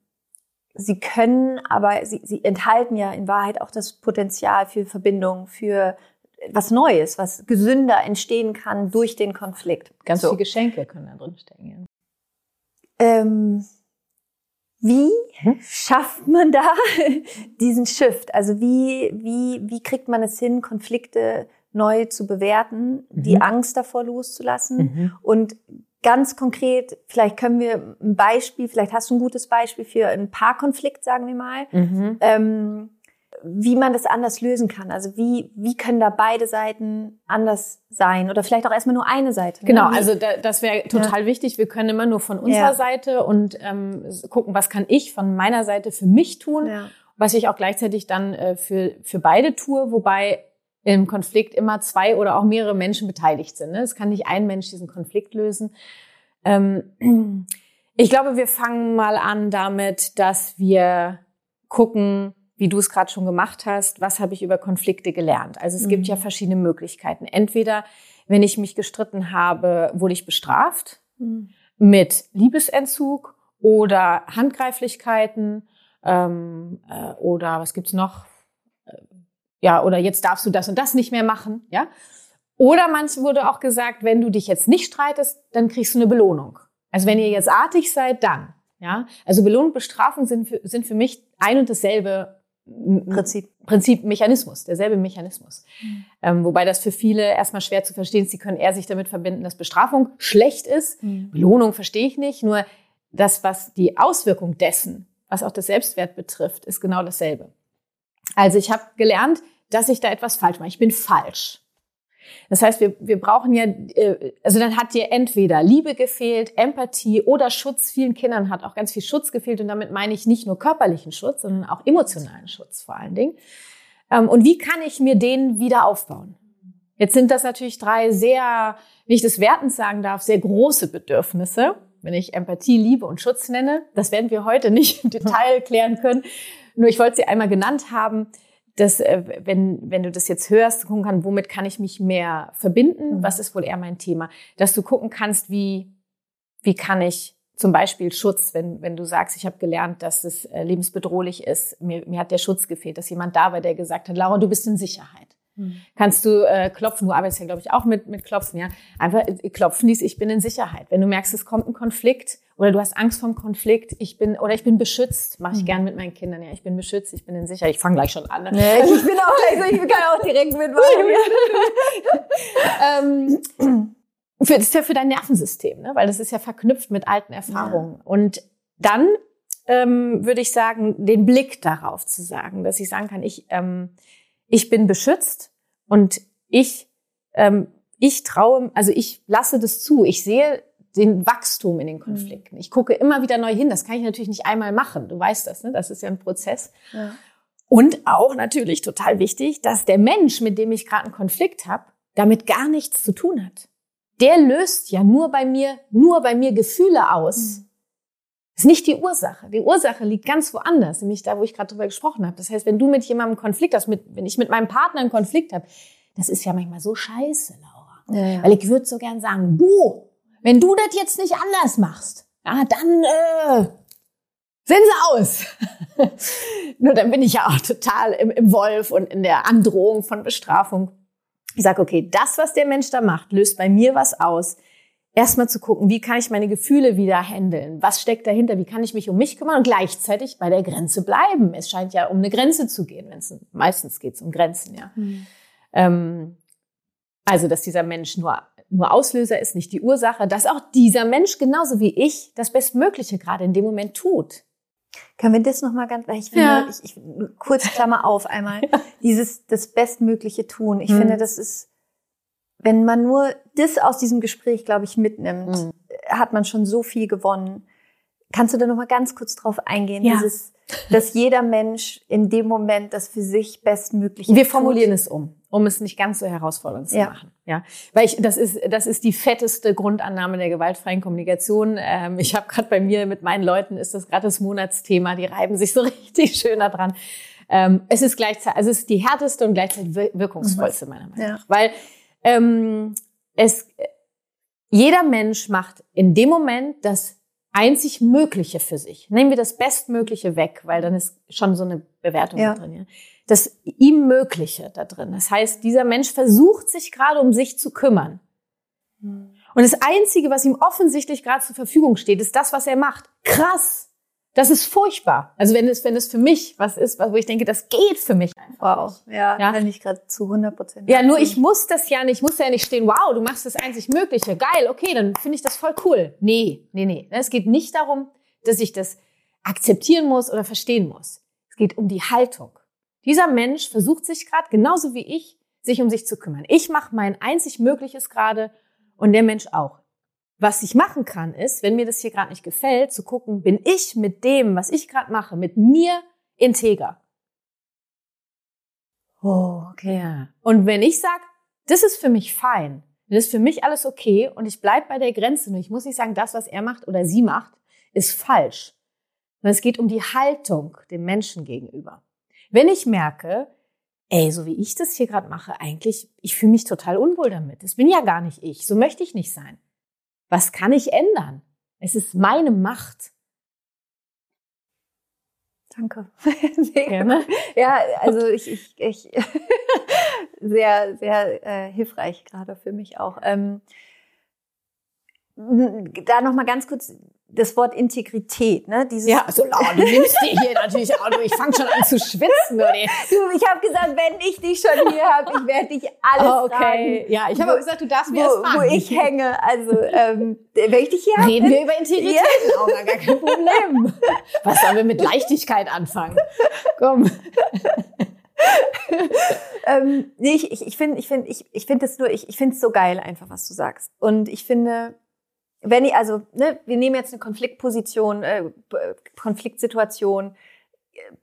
sie können, aber sie, sie enthalten ja in Wahrheit auch das Potenzial für Verbindung, für was Neues, was gesünder entstehen kann durch den Konflikt. Ganz so. viele Geschenke können da drin stecken. Ja. Ähm, wie Hm? schafft man da diesen Shift? Also wie, wie, wie kriegt man es hin, Konflikte neu zu bewerten, die Mhm. Angst davor loszulassen? Mhm. Und ganz konkret, vielleicht können wir ein Beispiel, vielleicht hast du ein gutes Beispiel für einen Paarkonflikt, sagen wir mal, Mhm. ähm, wie man das anders lösen kann. Also wie, wie können da beide Seiten anders sein? Oder vielleicht auch erstmal nur eine Seite. ne? Genau, also da, das wäre total wichtig. Wir können immer nur von unserer Ja. Seite und ähm, gucken, was kann ich von meiner Seite für mich tun, ja. was ich auch gleichzeitig dann äh, für, für beide tue, wobei im Konflikt immer zwei oder auch mehrere Menschen beteiligt sind. Ne? Es kann nicht ein Mensch diesen Konflikt lösen. Ähm, ich glaube, wir fangen mal an damit, dass wir gucken, wie du es gerade schon gemacht hast, was habe ich über Konflikte gelernt. Also es gibt Mhm. ja verschiedene Möglichkeiten. Entweder, wenn ich mich gestritten habe, wurde ich bestraft Mhm. mit Liebesentzug oder Handgreiflichkeiten ähm, äh, oder was gibt's noch? Ja, oder jetzt darfst du das und das nicht mehr machen, ja? Oder manch wurde auch gesagt, wenn du dich jetzt nicht streitest, dann kriegst du eine Belohnung. Also wenn ihr jetzt artig seid, dann, ja? Also Belohnung und Bestrafung sind für, sind für mich ein und dasselbe Prinzip. Prinzip, Mechanismus, derselbe Mechanismus. Ähm, wobei das für viele erstmal schwer zu verstehen ist. Sie können eher sich damit verbinden, dass Bestrafung schlecht ist. Belohnung verstehe ich nicht. Nur das, was die Auswirkung dessen, was auch das Selbstwert betrifft, ist genau dasselbe. Also ich habe gelernt, dass ich da etwas falsch mache. Ich bin falsch. Das heißt, wir, wir brauchen ja, äh, also dann hat dir entweder Liebe gefehlt, Empathie oder Schutz. Vielen Kindern hat auch ganz viel Schutz gefehlt und damit meine ich nicht nur körperlichen Schutz, sondern auch emotionalen Schutz vor allen Dingen. Ähm, Und wie kann ich mir den wieder aufbauen? Jetzt sind das natürlich drei sehr, wie ich das wertend sagen darf, sehr große Bedürfnisse. Wenn ich Empathie, Liebe und Schutz nenne, das werden wir heute nicht im Detail klären können. Nur ich wollte sie einmal genannt haben, dass äh, wenn, wenn du das jetzt hörst, gucken kann, womit kann ich mich mehr verbinden? Mhm. Was ist wohl eher mein Thema? Dass du gucken kannst, wie, wie kann ich zum Beispiel Schutz, wenn, wenn du sagst, ich habe gelernt, dass es äh, lebensbedrohlich ist, mir, mir hat der Schutz gefehlt, dass jemand da war, der gesagt hat, Laura, du bist in Sicherheit. Kannst du äh, klopfen, du arbeitest ja, glaube ich, auch mit, mit Klopfen, ja. Einfach äh, klopfen dies, ich bin in Sicherheit. Wenn du merkst, es kommt ein Konflikt oder du hast Angst vom Konflikt, ich bin, oder ich bin beschützt, mache ich gern mit meinen Kindern, ja, ich bin beschützt, ich bin in Sicherheit. Ich fange gleich schon an. Ne? Ich bin auch gleich so, ich kann auch direkt mitmachen. ähm, für, das ist ja für dein Nervensystem, ne? weil das ist ja verknüpft mit alten Erfahrungen. Und dann ähm, würde ich sagen, den Blick darauf zu sagen, dass ich sagen kann, ich, ähm, ich bin beschützt und ich, ähm, ich traue, also ich lasse das zu. Ich sehe den Wachstum in den Konflikten. Ich gucke immer wieder neu hin. Das kann ich natürlich nicht einmal machen. Du weißt das, ne? Das ist ja ein Prozess. Ja. Und auch natürlich total wichtig, dass der Mensch, mit dem ich gerade einen Konflikt habe, damit gar nichts zu tun hat. Der löst ja nur bei mir, nur bei mir Gefühle aus. Das ist nicht die Ursache. Die Ursache liegt ganz woanders, nämlich da, wo ich gerade drüber gesprochen habe. Das heißt, wenn du mit jemandem einen Konflikt hast, mit, wenn ich mit meinem Partner einen Konflikt habe, das ist ja manchmal so scheiße, Laura. Ja, ja. Weil ich würde so gern sagen, du, wenn du das jetzt nicht anders machst, ja, dann äh, sind sie aus. Nur dann bin ich ja auch total im, im Wolf und in der Androhung von Bestrafung. Ich sage, okay, das, was der Mensch da macht, löst bei mir was aus. Erstmal zu gucken, wie kann ich meine Gefühle wieder handeln? Was steckt dahinter? Wie kann ich mich um mich kümmern und gleichzeitig bei der Grenze bleiben? Es scheint ja um eine Grenze zu gehen, wenn es meistens geht es um Grenzen, ja. Mhm. Ähm, also, dass dieser Mensch nur nur Auslöser ist, nicht die Ursache, dass auch dieser Mensch genauso wie ich das Bestmögliche gerade in dem Moment tut. Können wir das nochmal ganz, ich finde, ja. ich, ich, kurz Klammer auf einmal, ja. dieses, das Bestmögliche tun. Ich mhm. finde, das ist, wenn man nur das aus diesem Gespräch, glaube ich, mitnimmt, mhm. hat man schon so viel gewonnen. Kannst du da nochmal ganz kurz drauf eingehen? Ja. Dieses, dass jeder Mensch in dem Moment das für sich Bestmögliche Wir formulieren tut. es um um es nicht ganz so herausfordernd zu ja. machen. Ja, weil ich das ist das ist die fetteste Grundannahme der gewaltfreien Kommunikation. Ähm, ich habe gerade bei mir mit meinen Leuten ist das gerade das Monatsthema. Die reiben sich so richtig schön daran. Ähm, es ist gleichzeitig, also es ist die härteste und gleichzeitig wirkungsvollste meiner Meinung nach, ja. weil ähm, es jeder Mensch macht in dem Moment das einzig Mögliche für sich. Nehmen wir das Bestmögliche weg, weil dann ist schon so eine Bewertung ja. drin. Ja das ihm Mögliche da drin. Das heißt, dieser Mensch versucht sich gerade um sich zu kümmern. Und das Einzige, was ihm offensichtlich gerade zur Verfügung steht, ist das, was er macht. Krass! Das ist furchtbar. Also wenn es, wenn es für mich was ist, wo ich denke, das geht für mich einfach. Wow, ja, ja. kann ich gerade zu 100 Prozent. Ja, nur ich muss das ja nicht, ich muss ja nicht stehen, wow, du machst das einzig Mögliche, geil, okay, dann finde ich das voll cool. Nee, nee, nee. Es geht nicht darum, dass ich das akzeptieren muss oder verstehen muss. Es geht um die Haltung. Dieser Mensch versucht sich gerade, genauso wie ich, sich um sich zu kümmern. Ich mache mein einzig Mögliches gerade und der Mensch auch. Was ich machen kann, ist, wenn mir das hier gerade nicht gefällt, zu gucken, bin ich mit dem, was ich gerade mache, mit mir integer. Oh, okay. Ja. Und wenn ich sage, das ist für mich fein, das ist für mich alles okay und ich bleib bei der Grenze, nur ich muss nicht sagen, das, was er macht oder sie macht, ist falsch. Und es geht um die Haltung dem Menschen gegenüber. Wenn ich merke, ey, so wie ich das hier gerade mache, eigentlich, ich fühle mich total unwohl damit. Es bin ja gar nicht ich. So möchte ich nicht sein. Was kann ich ändern? Es ist meine Macht. Danke. Gerne. Ja, also ich, ich, ich sehr, sehr äh, hilfreich gerade für mich auch. Ähm, da noch mal ganz kurz das Wort Integrität, ne? Dieses ja, so laut. Du nimmst dir hier natürlich auch. Du, ich fange schon an zu schwitzen. Oder? Du, ich habe gesagt, wenn ich dich schon hier habe, ich werde dich alles oh, okay. fragen. Ja, ich habe gesagt, du darfst mir wo, erst fragen. Wo ich hänge. Also, ähm, wenn ich dich hier Reden wir über Integrität. Ja. Oh, gar kein Problem. Was sollen wir mit Leichtigkeit anfangen? Komm. ähm, nee, ich, ich, ich finde ich finde ich, ich finde es nur ich, ich finde es so geil einfach was du sagst und ich finde wenn ich, also, ne, wir nehmen jetzt eine Konfliktposition, äh, Konfliktsituation,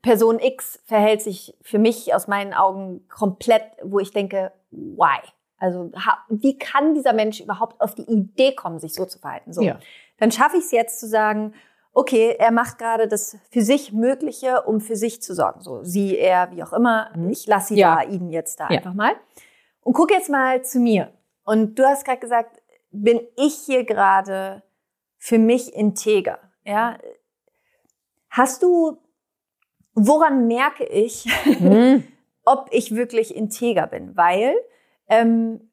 Person X verhält sich für mich aus meinen Augen komplett, wo ich denke, why? Also wie kann dieser Mensch überhaupt auf die Idee kommen, sich so zu verhalten? So, ja. dann schaffe ich es jetzt zu sagen, okay, er macht gerade das für sich Mögliche, um für sich zu sorgen. So sie, er, wie auch immer. Mhm. Ich lasse sie ja. da, ihn jetzt da ja. einfach mal und guck jetzt mal zu mir. Und du hast gerade gesagt, bin ich hier gerade für mich integer? Ja? Hast du, woran merke ich, mhm. ob ich wirklich integer bin? Weil ähm,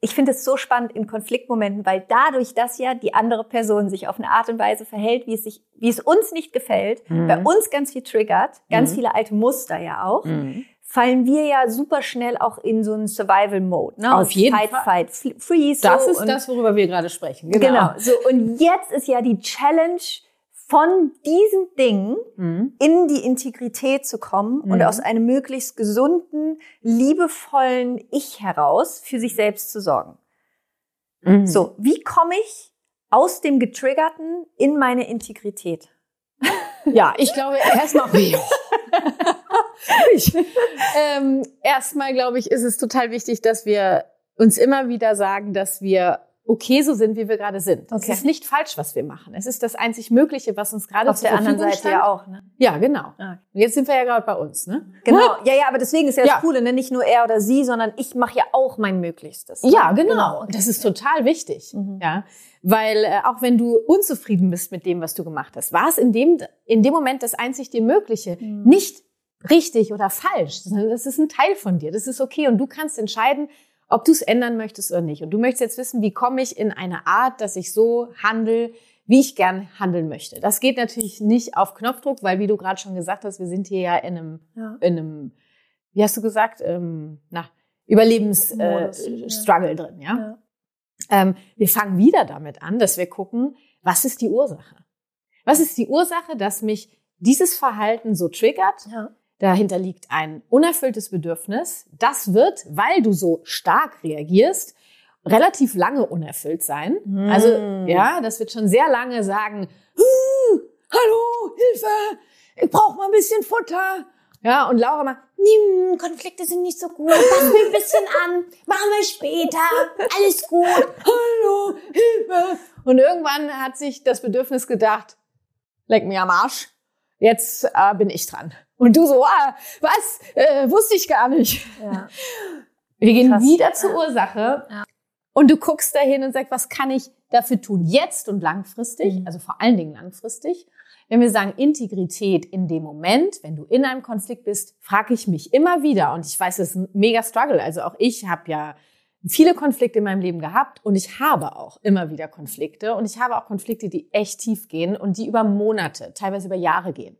ich finde es so spannend in Konfliktmomenten, weil dadurch, dass ja die andere Person sich auf eine Art und Weise verhält, wie es sich, wie es uns nicht gefällt, mhm. bei uns ganz viel triggert, ganz mhm. viele alte Muster ja auch, mhm fallen wir ja super schnell auch in so einen Survival-Mode. Ne? Auf jeden Fight, Fall. Fight, Freeze. Das ist das, worüber wir gerade sprechen. Genau. genau. So, und jetzt ist ja die Challenge, von diesen Dingen mhm. in die Integrität zu kommen mhm. und aus einem möglichst gesunden, liebevollen Ich heraus für sich selbst zu sorgen. Mhm. So, wie komme ich aus dem Getriggerten in meine Integrität? Ja, ich glaube erstmal. ähm, erstmal glaube ich, ist es total wichtig, dass wir uns immer wieder sagen, dass wir okay so sind, wie wir gerade sind. Okay. Es ist nicht falsch, was wir machen. Es ist das einzig Mögliche, was uns gerade auf der anderen Seite stand. ja auch. Ne? Ja, genau. Ah. Und jetzt sind wir ja gerade bei uns, ne? Genau. Ja, ja, aber deswegen ist ja das ja. Coole, ne? nicht nur er oder sie, sondern ich mache ja auch mein Möglichstes. Ne? Ja, genau. genau. Das ist total wichtig. Mhm. Ja, weil äh, auch wenn du unzufrieden bist mit dem, was du gemacht hast, war es in dem in dem Moment das einzig dir Mögliche, mhm. nicht richtig oder falsch, sondern das ist ein Teil von dir. Das ist okay und du kannst entscheiden, ob du es ändern möchtest oder nicht. Und du möchtest jetzt wissen, wie komme ich in eine Art, dass ich so handle, wie ich gern handeln möchte. Das geht natürlich nicht auf Knopfdruck, weil wie du gerade schon gesagt hast, wir sind hier ja in einem, ja. in einem, wie hast du gesagt, ähm, na, Überlebensstruggle äh, drin, ja. ja. Ähm, wir fangen wieder damit an, dass wir gucken, was ist die Ursache? Was ist die Ursache, dass mich dieses Verhalten so triggert? Ja. Dahinter liegt ein unerfülltes Bedürfnis. Das wird, weil du so stark reagierst, relativ lange unerfüllt sein. Mm. Also, ja, das wird schon sehr lange sagen, hallo, Hilfe, ich brauche mal ein bisschen Futter. Ja, und Laura mal, hm, Konflikte sind nicht so gut, pass mir ein bisschen an, machen wir später, alles gut, hallo, Hilfe. Und irgendwann hat sich das Bedürfnis gedacht, leck mir am Arsch, jetzt äh, bin ich dran. Und du so, ah, was, äh, wusste ich gar nicht. Ja. Wir gehen Krass. wieder zur Ursache ja. und du guckst dahin und sagst, was kann ich dafür tun, jetzt und langfristig, mhm. also vor allen Dingen langfristig. Wenn wir sagen Integrität in dem Moment, wenn du in einem Konflikt bist, frage ich mich immer wieder, und ich weiß, es ist ein mega Struggle. Also auch ich habe ja viele Konflikte in meinem Leben gehabt und ich habe auch immer wieder Konflikte und ich habe auch Konflikte, die echt tief gehen und die über Monate, teilweise über Jahre gehen.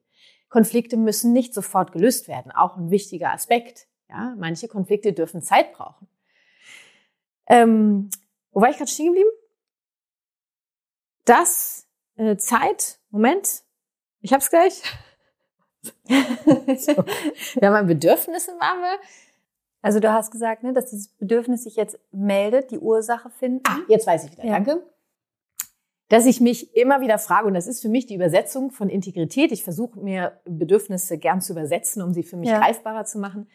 Konflikte müssen nicht sofort gelöst werden, auch ein wichtiger Aspekt. Ja, manche Konflikte dürfen Zeit brauchen. Ähm, wo war ich gerade stehen geblieben? Das äh, Zeit, Moment, ich hab's gleich. so. Ja, mein Bedürfnissen waren wir. Also du hast gesagt, ne, dass dieses Bedürfnis sich jetzt meldet, die Ursache finden. Ah, jetzt weiß ich wieder. Ja. Danke. Dass ich mich immer wieder frage, und das ist für mich die Übersetzung von Integrität. Ich versuche mir Bedürfnisse gern zu übersetzen, um sie für mich ja. greifbarer zu machen.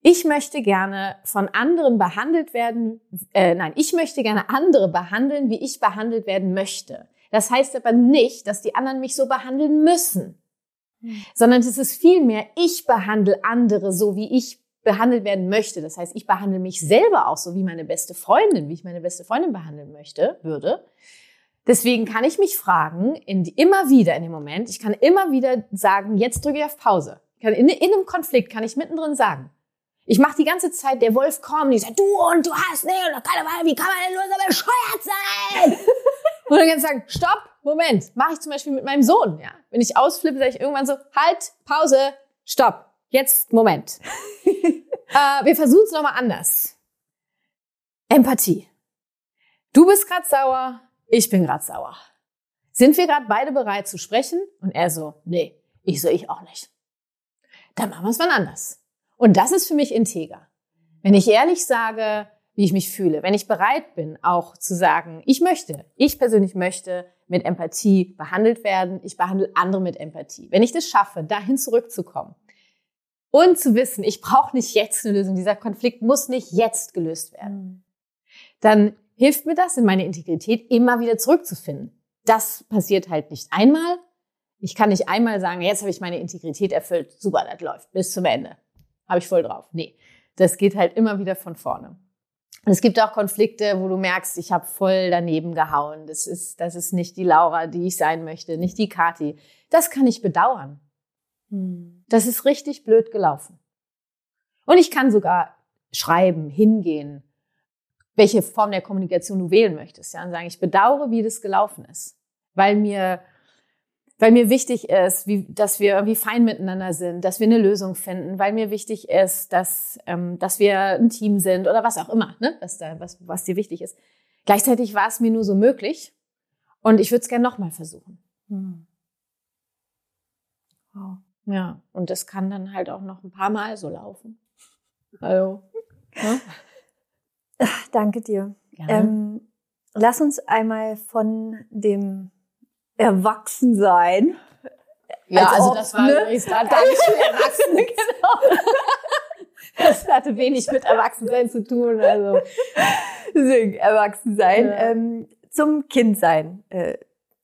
Ich möchte gerne von anderen behandelt werden, äh, nein, ich möchte gerne andere behandeln, wie ich behandelt werden möchte. Das heißt aber nicht, dass die anderen mich so behandeln müssen, sondern es ist vielmehr, ich behandle andere so, wie ich behandelt werden möchte. Das heißt, ich behandle mich selber auch so wie meine beste Freundin, wie ich meine beste Freundin behandeln möchte, würde. Deswegen kann ich mich fragen, in immer wieder in dem Moment, ich kann immer wieder sagen, jetzt drücke ich auf Pause. in, in einem Konflikt kann ich mittendrin sagen. Ich mache die ganze Zeit, der Wolf kommt, ich sage, du und du hast nicht, und keine Ahnung, wie kann man denn nur so bescheuert sein? und dann kann ich sagen, stopp, Moment, mache ich zum Beispiel mit meinem Sohn, ja. Wenn ich ausflippe, sage ich irgendwann so, halt, Pause, stopp. Jetzt, Moment. äh, wir versuchen es nochmal anders. Empathie. Du bist gerade sauer, ich bin gerade sauer. Sind wir gerade beide bereit zu sprechen? Und er so, nee, ich so, ich auch nicht. Dann machen wir es mal anders. Und das ist für mich integer. Wenn ich ehrlich sage, wie ich mich fühle, wenn ich bereit bin, auch zu sagen, ich möchte, ich persönlich möchte mit Empathie behandelt werden, ich behandle andere mit Empathie. Wenn ich das schaffe, dahin zurückzukommen, und zu wissen, ich brauche nicht jetzt eine Lösung, dieser Konflikt muss nicht jetzt gelöst werden, mhm. dann hilft mir das, in meine Integrität immer wieder zurückzufinden. Das passiert halt nicht einmal. Ich kann nicht einmal sagen, jetzt habe ich meine Integrität erfüllt, super, das läuft bis zum Ende. Habe ich voll drauf. Nee, das geht halt immer wieder von vorne. Und es gibt auch Konflikte, wo du merkst, ich habe voll daneben gehauen. Das ist, das ist nicht die Laura, die ich sein möchte, nicht die Kati. Das kann ich bedauern. Hm. Das ist richtig blöd gelaufen. Und ich kann sogar schreiben, hingehen, welche Form der Kommunikation du wählen möchtest, ja, und sagen, ich bedauere, wie das gelaufen ist, weil mir, weil mir wichtig ist, wie, dass wir irgendwie fein miteinander sind, dass wir eine Lösung finden, weil mir wichtig ist, dass, ähm, dass wir ein Team sind oder was auch immer, ne, was da, was, was dir wichtig ist. Gleichzeitig war es mir nur so möglich und ich würde es gerne nochmal versuchen. Hm. Wow. Ja, und das kann dann halt auch noch ein paar Mal so laufen. Hallo. Ja? Ach, danke dir. Ähm, lass uns einmal von dem Erwachsensein. Ja, also, also das war ne? übrigens gerade gar nicht für Erwachsene, genau. Das hatte wenig mit Erwachsensein zu tun. Also Erwachsensein. Ja. Ähm, zum Kindsein, äh,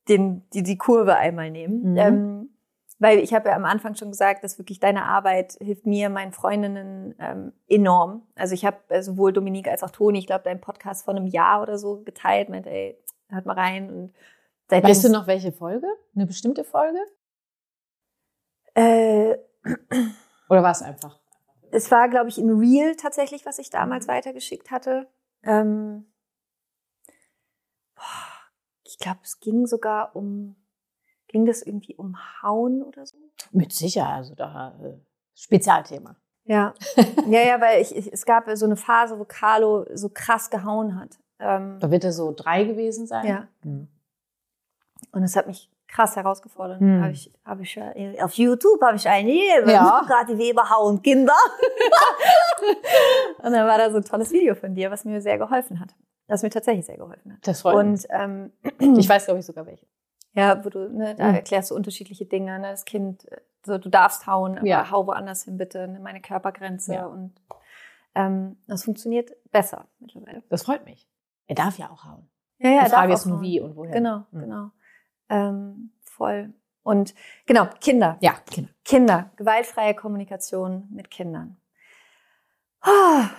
den, die, die Kurve einmal nehmen. Mhm. Ähm, weil ich habe ja am Anfang schon gesagt, dass wirklich deine Arbeit hilft mir, meinen Freundinnen ähm, enorm. Also ich habe äh, sowohl Dominique als auch Toni, ich glaube, deinen Podcast vor einem Jahr oder so geteilt, meinte, ey, hört mal rein. Und weißt du noch welche Folge? Eine bestimmte Folge? Äh, Oder war es einfach? Es war, glaube ich, in Real tatsächlich, was ich damals weitergeschickt hatte. Ähm, ich glaube, es ging sogar um, ging das irgendwie um Hauen oder so? Mit Sicherheit, also da äh, Spezialthema. Ja, ja, ja, weil ich, ich, es gab so eine Phase, wo Carlo so krass gehauen hat. Ähm, Da wird er so drei gewesen sein. Ja. Hm. und es hat mich krass herausgefordert. Hm. Habe ich, habe ich ja, auf YouTube habe ich eine gegeben. Ja. Gerade die Weber hauen Kinder. und dann war da so ein tolles Video von dir, was mir sehr geholfen hat. Das mir tatsächlich sehr geholfen hat. Das freut mich. Und ähm, Ich weiß, glaube ich, sogar welche. Ja, wo du, ne, da Mhm. erklärst du unterschiedliche Dinge. Ne? Das Kind, äh, so du darfst hauen, aber Ja. hau woanders hin bitte, ne? meine Körpergrenze. Ja. Und ähm, das funktioniert besser mittlerweile. Das freut mich. Er darf ja auch hauen. Ja, Die darf Frage ist nur hauen. wie und woher. Genau, Mhm. genau. Ähm, voll. Und genau, Kinder. Ja, genau. Kinder. Gewaltfreie Kommunikation mit Kindern. Ah,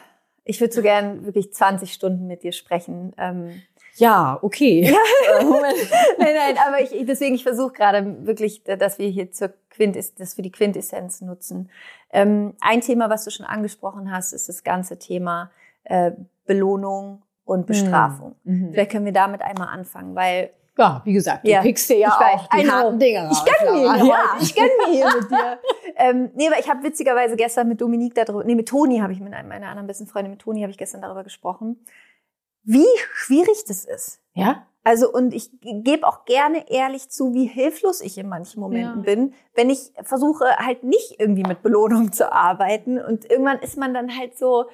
Ich würde so gern wirklich 20 Stunden mit dir sprechen. Ähm, Ja, okay. Äh, Moment. nein, nein, aber ich, deswegen, ich versuche gerade wirklich, dass wir hier zur Quintess, dass wir die Quintessenz nutzen. Ähm, ein Thema, was du schon angesprochen hast, ist das ganze Thema äh, Belohnung und Bestrafung. Mhm. Vielleicht können wir damit einmal anfangen, weil Ja, wie gesagt, du Ja, pickst dir ja ich weiß, auch die know. harten Dinge raus. Ich gönn mir ja. heute. Ich gönn mir hier mit dir. ähm, nee, aber ich habe witzigerweise gestern mit Dominique darüber, nee, mit Toni habe ich, mit einem meiner anderen besten Freunde, mit Toni habe ich gestern darüber gesprochen, wie schwierig das ist. Ja? Also, und ich gebe auch gerne ehrlich zu, wie hilflos ich in manchen Momenten Ja. bin, wenn ich versuche, halt nicht irgendwie mit Belohnung zu arbeiten. Und irgendwann ist man dann halt so,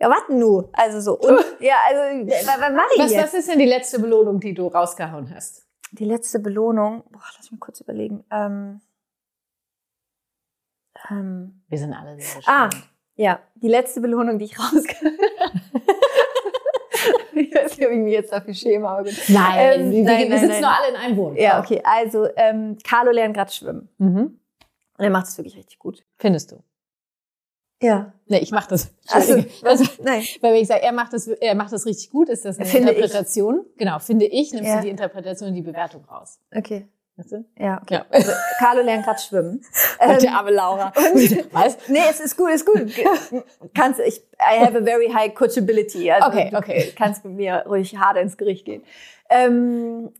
ja, warte nu. Also so, und, ja, also, was, mache ich Was, jetzt? was ist denn die letzte Belohnung, die du rausgehauen hast? Die letzte Belohnung, boah, lass mich kurz überlegen. Ähm, ähm, Wir sind alle sehr Ah. ja, die letzte Belohnung, die ich rauskam. Ich weiß nicht, ob ich mich jetzt dafür schäme, aber gut. Nein, Ähm, wir, nein, wir nein, sitzen nein. nur alle in einem Boot. Ja, okay. Also, ähm, Carlo lernt gerade schwimmen. Mhm. Und er macht es wirklich richtig gut. Findest du? Ja. Nee, ich mach das. Also. Also, nein. weil wenn ich sage, er macht das, er macht das richtig gut, ist das eine Finde ich. Interpretation? Genau, finde ich, nimmst Ja. du die Interpretation und die Bewertung raus. Okay. Weißt du? Ja, okay. Ja. Also, Carlo lernt gerade schwimmen. Und Ähm, der arme Laura. und- Was? Nee, es ist gut, es ist gut. Kannst, ich, I have a very high coachability. Also Okay, du okay. Kannst mit mir ruhig hart ins Gericht gehen. Ähm,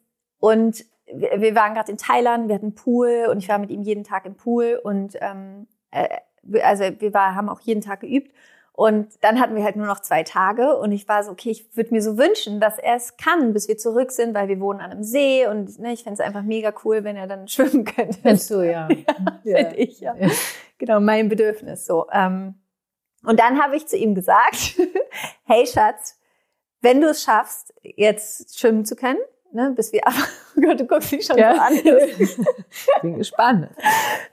und wir, wir waren gerade in Thailand, wir hatten einen Pool und ich war mit ihm jeden Tag im Pool und ähm, äh, wir- also wir war, haben auch jeden Tag geübt. Und dann hatten wir halt nur noch zwei Tage und ich war so, okay, ich würde mir so wünschen, dass er es kann, bis wir zurück sind, weil wir wohnen an einem See und ne, ich fände es einfach mega cool, wenn er dann schwimmen könnte. Findest du, ja. Finde ich, ja. Genau, mein Bedürfnis so. Ähm, und dann habe ich zu ihm gesagt, hey Schatz, wenn du es schaffst, jetzt schwimmen zu können, ne, bis wir, oh Gott, du guckst mich schon Ja. so an, Bin gespannt.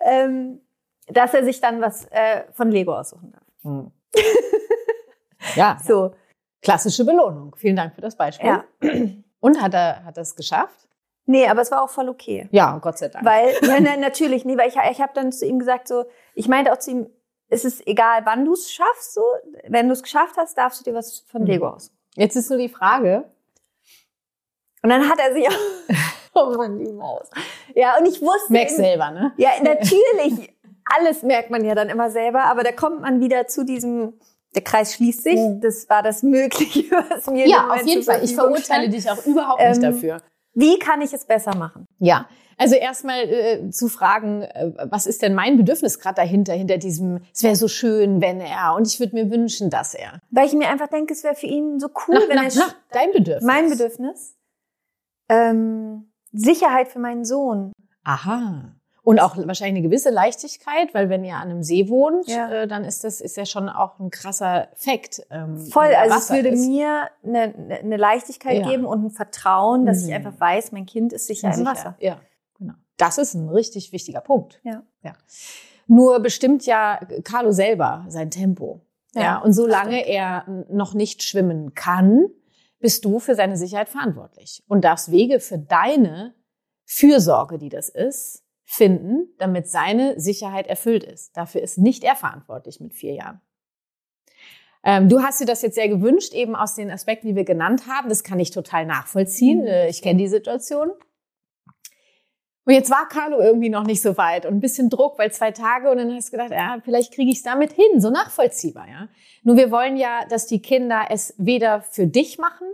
ähm, dass er sich dann was äh, von Lego aussuchen darf. Hm. Ja, So, klassische Belohnung. Vielen Dank für das Beispiel. ja. Und hat er hat es geschafft? Nee, aber es war auch voll okay. Ja, Gott sei Dank. Weil, ja, nein, natürlich, nee, weil ich, ich habe dann zu ihm gesagt, so, ich meinte auch zu ihm, es ist egal, wann du es schaffst, so, wenn du es geschafft hast, darfst du dir was von Mhm. Lego aussuchen. Jetzt ist nur die Frage. Und dann hat er sich auch, oh Mann, die Maus. Ja, und ich wusste, Merkst selber, ne? ja, natürlich, alles merkt man ja dann immer selber, aber da kommt man wieder zu diesem, der Kreis schließt sich, Mhm. das war das Mögliche, was mir Ja, auf jeden Fall. Ich verurteile dich auch überhaupt nicht Ähm, dafür. Wie kann ich es besser machen? Ja, also erstmal äh, zu fragen, äh, was ist denn mein Bedürfnis gerade dahinter, hinter diesem, es wäre so schön, wenn er, und ich würde mir wünschen, dass er. Weil ich mir einfach denke, es wäre für ihn so cool, Nach, wenn nach, er nach dein Bedürfnis. mein Bedürfnis, ähm, Sicherheit für meinen Sohn. Aha. Und auch wahrscheinlich eine gewisse Leichtigkeit, weil wenn ihr an einem See wohnt, Ja. äh, dann ist das ist ja schon auch ein krasser Fakt. Ähm, Voll, also es würde ist. mir eine, eine- Leichtigkeit Ja. geben und ein Vertrauen, dass ich Mhm. einfach weiß, mein Kind ist sicher im Sicher. Wasser. Ja, genau. Das ist ein richtig wichtiger Punkt. Ja. ja. Nur bestimmt ja Carlo selber sein Tempo. Ja, Ja, und solange er noch nicht schwimmen kann, bist du für seine Sicherheit verantwortlich und darfst Wege für deine Fürsorge, die das ist, finden, damit seine Sicherheit erfüllt ist. Dafür ist nicht er verantwortlich mit vier Jahren. Ähm, du hast dir das jetzt sehr gewünscht, eben aus den Aspekten, die wir genannt haben. Das kann ich total nachvollziehen. Mhm. Äh, Ich kenne die Situation. Und jetzt war Carlo irgendwie noch nicht so weit und ein bisschen Druck, weil zwei Tage und dann hast du gedacht, ja, vielleicht kriege ich es damit hin, so nachvollziehbar, ja. Nur wir wollen ja, dass die Kinder es weder für dich machen,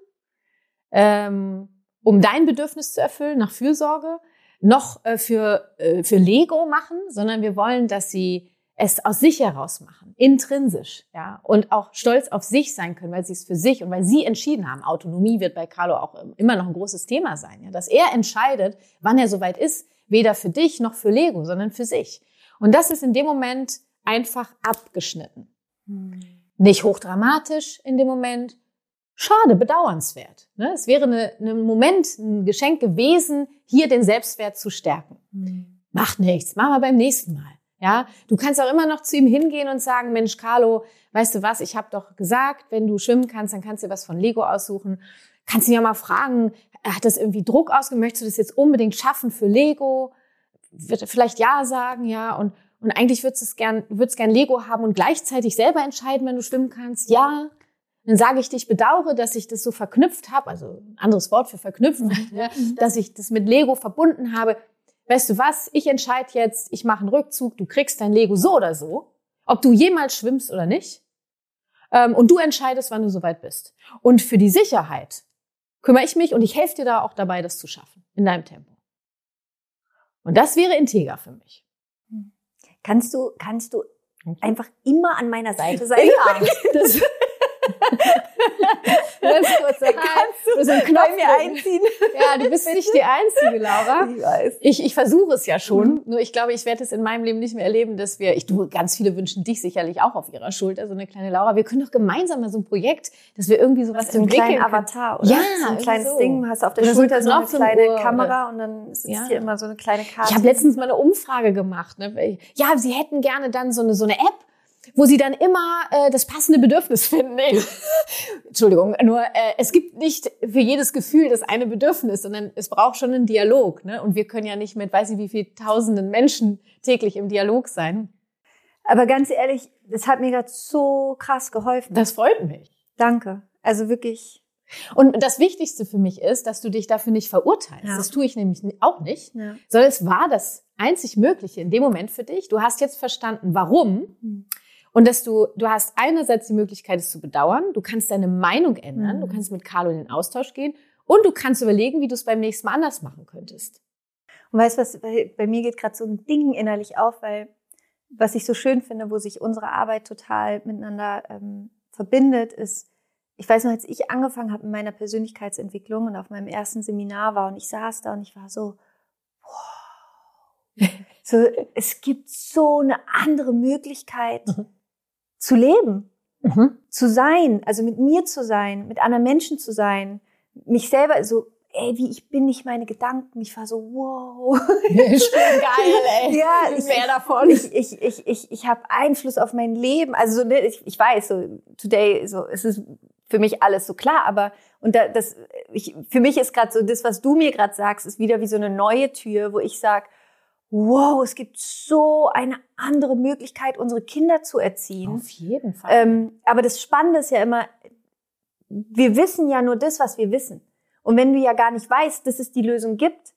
ähm, um dein Bedürfnis zu erfüllen nach Fürsorge, noch äh, für, äh, für Lego machen, sondern wir wollen, dass sie es aus sich heraus machen, intrinsisch, ja, und auch stolz auf sich sein können, weil sie es für sich und weil sie entschieden haben. Autonomie wird bei Carlo auch immer noch ein großes Thema sein, ja, dass er entscheidet, wann er soweit ist, weder für dich noch für Lego, sondern für sich. Und das ist in dem Moment einfach abgeschnitten. Hm. Nicht hochdramatisch in dem Moment, schade, bedauernswert. Ne? Es wäre ein Moment, ein Geschenk gewesen, hier den Selbstwert zu stärken. Mhm. Macht nichts, machen wir beim nächsten Mal. Ja, du kannst auch immer noch zu ihm hingehen und sagen, Mensch, Carlo, weißt du was, ich habe doch gesagt, wenn du schwimmen kannst, dann kannst du was von Lego aussuchen. Kannst ihn ja mal fragen, hat das irgendwie Druck ausgemacht, möchtest du das jetzt unbedingt schaffen für Lego? Wird er vielleicht ja sagen, ja, und, und eigentlich würdest du es gern, würdest gern Lego haben und gleichzeitig selber entscheiden, wenn du schwimmen kannst, ja. Dann sage ich dich bedauere, dass ich das so verknüpft habe, also ein anderes Wort für verknüpfen, mhm. ja, dass ich das mit Lego verbunden habe weißt du was, ich entscheide jetzt, ich mache einen Rückzug, du kriegst dein Lego so oder so, ob du jemals schwimmst oder nicht. Ähm, und du entscheidest, wann du soweit bist. Und für die Sicherheit kümmere ich mich und ich helfe dir da auch dabei, das zu schaffen, in deinem Tempo. Und das wäre integer für mich. Kannst du, kannst du einfach immer an meiner Seite sein? Ja. Das, Ganz kurz, Kannst du so einen Knopf bei mir einziehen? Ja, du bist nicht die Einzige, Laura. Ich weiß. Ich, ich versuche es ja schon. Mhm. Nur ich glaube, ich werde es in meinem Leben nicht mehr erleben, dass wir, ich du, ganz viele wünschen dich sicherlich auch auf ihrer Schulter, so eine kleine Laura. Wir können doch gemeinsam mal so ein Projekt, dass wir irgendwie sowas so entwickeln. Einen kleinen Avatar, oder? Ja, so ein kleines so. Ding, hast auf der oder Schulter so, so eine kleine Kamera und dann sitzt ja. hier immer so eine kleine Karte. Ich habe letztens mal eine Umfrage gemacht. Ne? Ja, sie hätten gerne dann so eine, so eine App, wo sie dann immer äh, das passende Bedürfnis finden. Entschuldigung, nur äh, es gibt nicht für jedes Gefühl das eine Bedürfnis, sondern es braucht schon einen Dialog. Ne? Und wir können ja nicht mit, weiß ich wie viel tausenden Menschen täglich im Dialog sein. Aber ganz ehrlich, das hat mir gerade so krass geholfen. Das freut mich. Danke. Also wirklich. Und das Wichtigste für mich ist, dass du dich dafür nicht verurteilst. Ja. Das tue ich nämlich auch nicht, ja. sondern es war das einzig Mögliche in dem Moment für dich. Du hast jetzt verstanden, warum. Mhm. Und dass du, du hast einerseits die Möglichkeit, es zu bedauern, du kannst deine Meinung ändern, mhm. du kannst mit Carlo in den Austausch gehen und du kannst überlegen, wie du es beim nächsten Mal anders machen könntest. Und weißt du was, bei, bei mir geht gerade so ein Ding innerlich auf, weil was ich so schön finde, wo sich unsere Arbeit total miteinander ähm, verbindet, ist, ich weiß noch, als ich angefangen habe in meiner Persönlichkeitsentwicklung und auf meinem ersten Seminar war und ich saß da und ich war so, wow, so, es gibt so eine andere Möglichkeit, mhm zu leben, mhm. zu sein, also mit mir zu sein, mit anderen Menschen zu sein, mich selber so, ey, wie ich bin nicht meine Gedanken. Ich war so, wow. Schön geil, ey. Ja, ich, mehr davon. Ich, ich, ich, ich, ich habe Einfluss auf mein Leben. Also so, ne, ich, ich weiß, so today, so es ist für mich alles so klar, aber und da, das, ich, für mich ist gerade so das, was du mir gerade sagst, ist wieder wie so eine neue Tür, wo ich sag, wow, es gibt so eine andere Möglichkeit, unsere Kinder zu erziehen. Auf jeden Fall. Ähm, aber das Spannende ist ja immer, wir wissen ja nur das, was wir wissen. Und wenn du ja gar nicht weißt, dass es die Lösung gibt,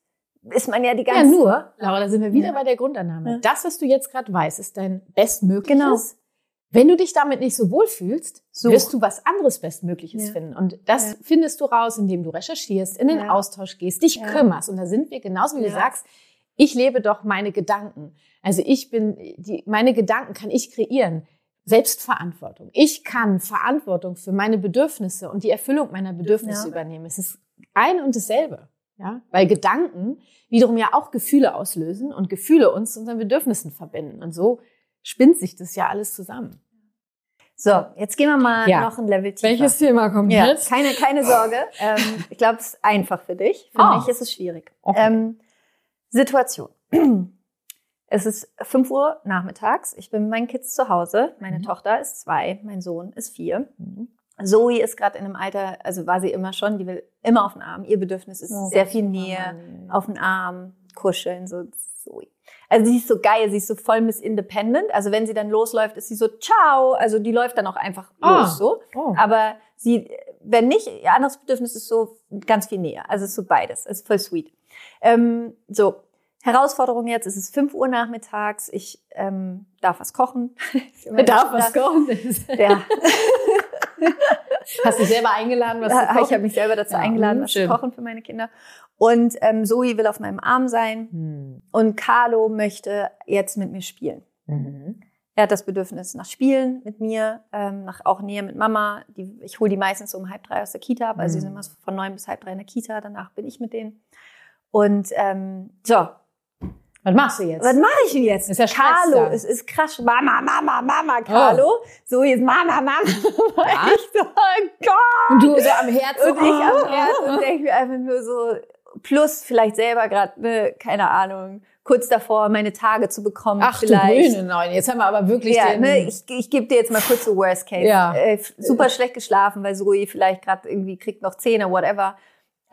ist man ja die ganze... Ja, nur, Laura, da sind wir wieder ja. bei der Grundannahme. Ja. Das, was du jetzt gerade weißt, ist dein Bestmögliches. Genau. Wenn du dich damit nicht so wohlfühlst, so. wirst du was anderes Bestmögliches ja. finden. Und das ja. findest du raus, indem du recherchierst, in den ja. Austausch gehst, dich kümmerst. Und da sind wir, genauso wie du sagst, ich lebe doch meine Gedanken. Also ich bin, die, meine Gedanken kann ich kreieren. Selbstverantwortung. Ich kann Verantwortung für meine Bedürfnisse und die Erfüllung meiner Bedürfnisse ja. übernehmen. Es ist ein und dasselbe. Ja, weil Gedanken wiederum ja auch Gefühle auslösen und Gefühle uns zu unseren Bedürfnissen verbinden. Und so spinnt sich das ja alles zusammen. So, jetzt gehen wir mal ja. noch ein Level tiefer. Welches Thema kommt ja. jetzt? Keine, keine Sorge. Ähm, ich glaube, es ist einfach für dich. Für oh. mich ist es schwierig. Okay. Ähm, Situation. Es ist 5 Uhr nachmittags. Ich bin mit meinen Kids zu Hause. Meine mhm. Tochter ist zwei, mein Sohn ist vier. Mhm. Zoe ist gerade in einem Alter, also war sie immer schon, die will immer auf den Arm. Ihr Bedürfnis ist oh, sehr viel Nähe, auf den Arm, kuscheln, so Zoe. Also sie ist so geil, sie ist so voll Miss Independent. Also wenn sie dann losläuft, ist sie so ciao. Also die läuft dann auch einfach ah. los so. Oh. Aber sie, wenn nicht, ihr anderes Bedürfnis ist so ganz viel näher. Also ist so beides. ist voll sweet. Ähm, so, Herausforderung jetzt, es ist 5 Uhr nachmittags, ich ähm, darf was kochen. Ich darf was kochen. Ja. Hast du selber eingeladen, was zu kochen? ich habe mich selber dazu Ja, eingeladen, was schön. zu kochen für meine Kinder. Und ähm, Zoe will auf meinem Arm sein Hm. und Carlo möchte jetzt mit mir spielen. Mhm. Er hat das Bedürfnis nach Spielen mit mir, ähm, nach auch Nähe mit Mama. Die, ich hole die meistens um halb drei aus der Kita ab. Also sie Mhm. sind immer so von neun bis halb drei in der Kita. Danach bin ich mit denen. Und ähm, so, Was machst du jetzt? was mache ich denn jetzt? Ist ja Carlo, es ist krass. Mama, Mama, Mama, Carlo. So jetzt Mama, Mama. Ja? Ich so, oh Gott. Und du so am Herzen. Und ich am Herz und denke mir einfach nur so, plus vielleicht selber gerade, ne, keine Ahnung, kurz davor, meine Tage zu bekommen. Ach du vielleicht. grüne Neun, jetzt haben wir aber wirklich Ja, den... ne, ich, ich gebe dir jetzt mal kurz so Worst Case. Ja. Äh, super schlecht geschlafen, weil Zoe vielleicht gerade irgendwie kriegt noch Zähne, whatever.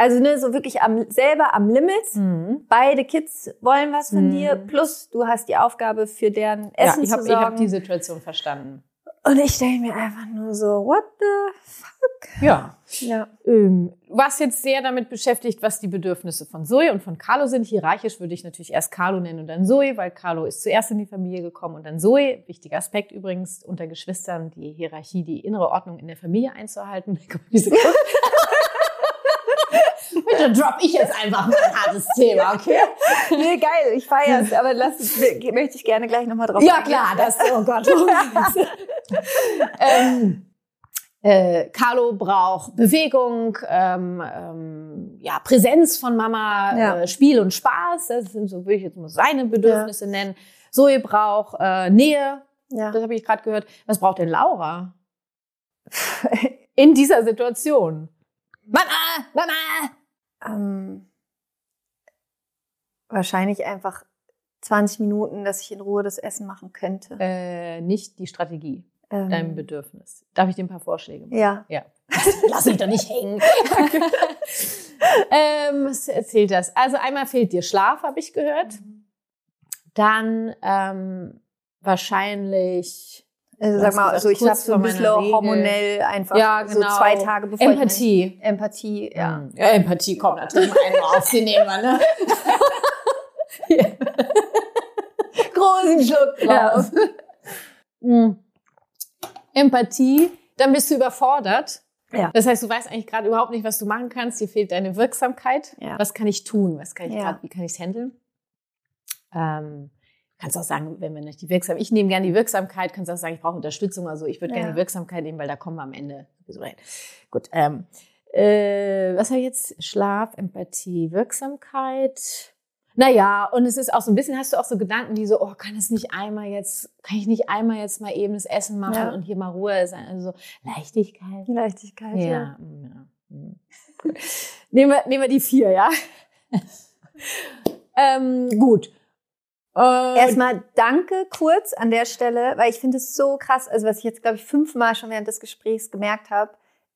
Also ne, so wirklich am selber am Limit. Mhm. Beide Kids wollen was von Mhm. dir, plus du hast die Aufgabe für deren Ja, Essen ich habe zu sorgen. hab die Situation verstanden. und ich denke mir einfach nur so, what the fuck? Ja. Ja. Ähm, du warst jetzt sehr damit beschäftigt, was die Bedürfnisse von Zoe und von Carlo sind. Hierarchisch würde ich natürlich erst Carlo nennen und dann Zoe, weil Carlo ist zuerst in die Familie gekommen und dann Zoe. Wichtiger Aspekt übrigens unter Geschwistern, die Hierarchie, die innere Ordnung in der Familie einzuhalten. Guck mal, wie sie guckt. Bitte drop ich jetzt einfach mal ein hartes Thema, okay? Nee, geil, ich feier's, aber lass, möchte ich gerne gleich nochmal drauf Ja, eingehen. klar, das, oh Gott. ähm, äh, Carlo braucht Bewegung, ähm, ähm, ja, Präsenz von Mama, Ja. äh, Spiel und Spaß. Das sind so, würde ich jetzt mal seine Bedürfnisse nennen. Zoe braucht äh, Nähe, Ja. das habe ich gerade gehört. Was braucht denn Laura? In dieser Situation. Mama, Mama! Ähm, wahrscheinlich einfach 20 Minuten, dass ich in Ruhe das Essen machen könnte. Äh, nicht die Strategie, Ähm, dein Bedürfnis. Darf ich dir ein paar Vorschläge machen? Ja. Ja. Lass mich doch nicht hängen. ähm, was erzählt das? Also einmal fehlt dir Schlaf, habe ich gehört. Dann ähm, wahrscheinlich Also sag mal, also ich habe so ein bisschen Regel. hormonell einfach Ja, genau. so zwei Tage bevor ich Empathie. meine- Empathie, ja. Hm. ja, Empathie kommt natürlich mal einen auf, die nehmen wir, ne? Großen Schluck drauf. Hm. Empathie, dann bist du überfordert. Ja. Das heißt, du weißt eigentlich gerade überhaupt nicht, was du machen kannst. Dir fehlt deine Wirksamkeit. Ja. Was kann ich tun? Was kann ich Ja. gerade, wie kann ich es handeln? Ähm, kannst auch sagen, wenn wir nicht die Wirksamkeit, ich nehme gerne die Wirksamkeit, kannst auch sagen, ich brauche Unterstützung. Also ich würde Ja. gerne die Wirksamkeit nehmen, weil da kommen wir am Ende sowieso hin. Gut. Ähm, äh, was habe ich jetzt? Schlaf, Empathie, Wirksamkeit. Naja, und es ist auch so ein bisschen, hast du auch so Gedanken, die so, oh, kann es nicht einmal jetzt, kann ich nicht einmal jetzt mal eben das Essen machen Ja. und hier mal Ruhe sein? Also so Leichtigkeit. Leichtigkeit, ja. Ja. ja. Gut. Nehmen, wir, nehmen wir die vier, ja? ähm, gut. Äh, Erstmal danke kurz an der Stelle, weil ich finde es so krass, also was ich jetzt, glaube ich, fünfmal schon während des Gesprächs gemerkt habe,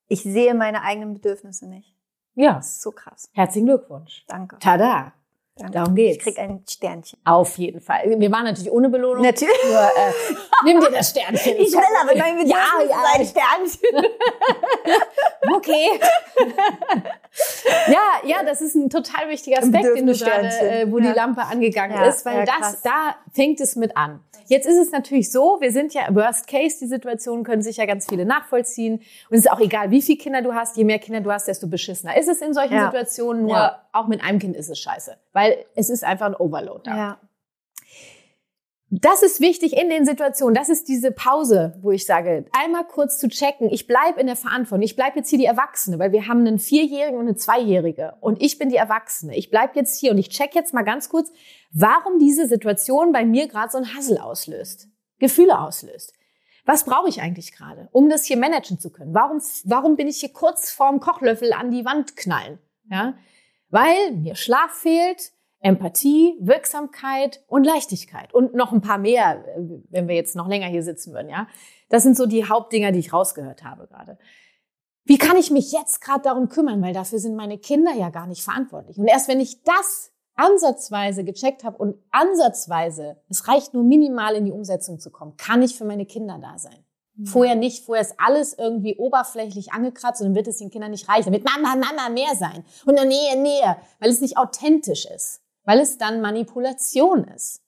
ich sehe meine eigenen Bedürfnisse nicht. ja, Das ist so krass. herzlichen Glückwunsch. Danke. Tada. Danke. Darum geht's. Ich krieg ein Sternchen. Auf jeden Fall. Wir waren natürlich ohne Belohnung. Natürlich. Nur, äh, nimm dir das Sternchen. Ich will aber mein Bedürfnis Ja, ja. ein Sternchen. Okay. ja, ja, das ist ein total wichtiger Aspekt, den du gerade, äh, wo Ja. die Lampe angegangen Ja, ist, weil das, krass. da fängt es mit an. Jetzt ist es natürlich so, wir sind ja Worst Case, die Situation können sich ja ganz viele nachvollziehen. Und es ist auch egal, wie viele Kinder du hast, je mehr Kinder du hast, desto beschissener ist es in solchen. Situationen. Nur auch mit einem Kind ist es scheiße, weil es ist einfach ein Overload da. Ja. Das ist wichtig in den Situationen. Das ist diese Pause, wo ich sage, einmal kurz zu checken. Ich bleib in der Verantwortung. Ich bleib jetzt hier die Erwachsene, weil wir haben einen Vierjährigen und eine Zweijährige. Und ich bin die Erwachsene. Ich bleib jetzt hier und ich check jetzt mal ganz kurz, warum diese Situation bei mir gerade so ein Hassel auslöst. Gefühle auslöst. Was brauche ich eigentlich gerade, um das hier managen zu können? Warum, warum bin ich hier kurz vorm Kochlöffel an die Wand knallen? Ja? Weil mir Schlaf fehlt, Empathie, Wirksamkeit und Leichtigkeit und noch ein paar mehr, wenn wir jetzt noch länger hier sitzen würden, ja. Das sind so die Hauptdinger, die ich rausgehört habe gerade. Wie kann ich mich jetzt gerade darum kümmern, weil dafür sind meine Kinder ja gar nicht verantwortlich. Und erst wenn ich das ansatzweise gecheckt habe und ansatzweise, es reicht nur minimal in die Umsetzung zu kommen, kann ich für meine Kinder da sein. Vorher nicht, vorher ist alles irgendwie oberflächlich angekratzt und dann wird es den Kindern nicht reichen. Dann wird Mama, Mama mehr sein und dann Nähe, Nähe, weil es nicht authentisch ist. Weil es dann Manipulation ist.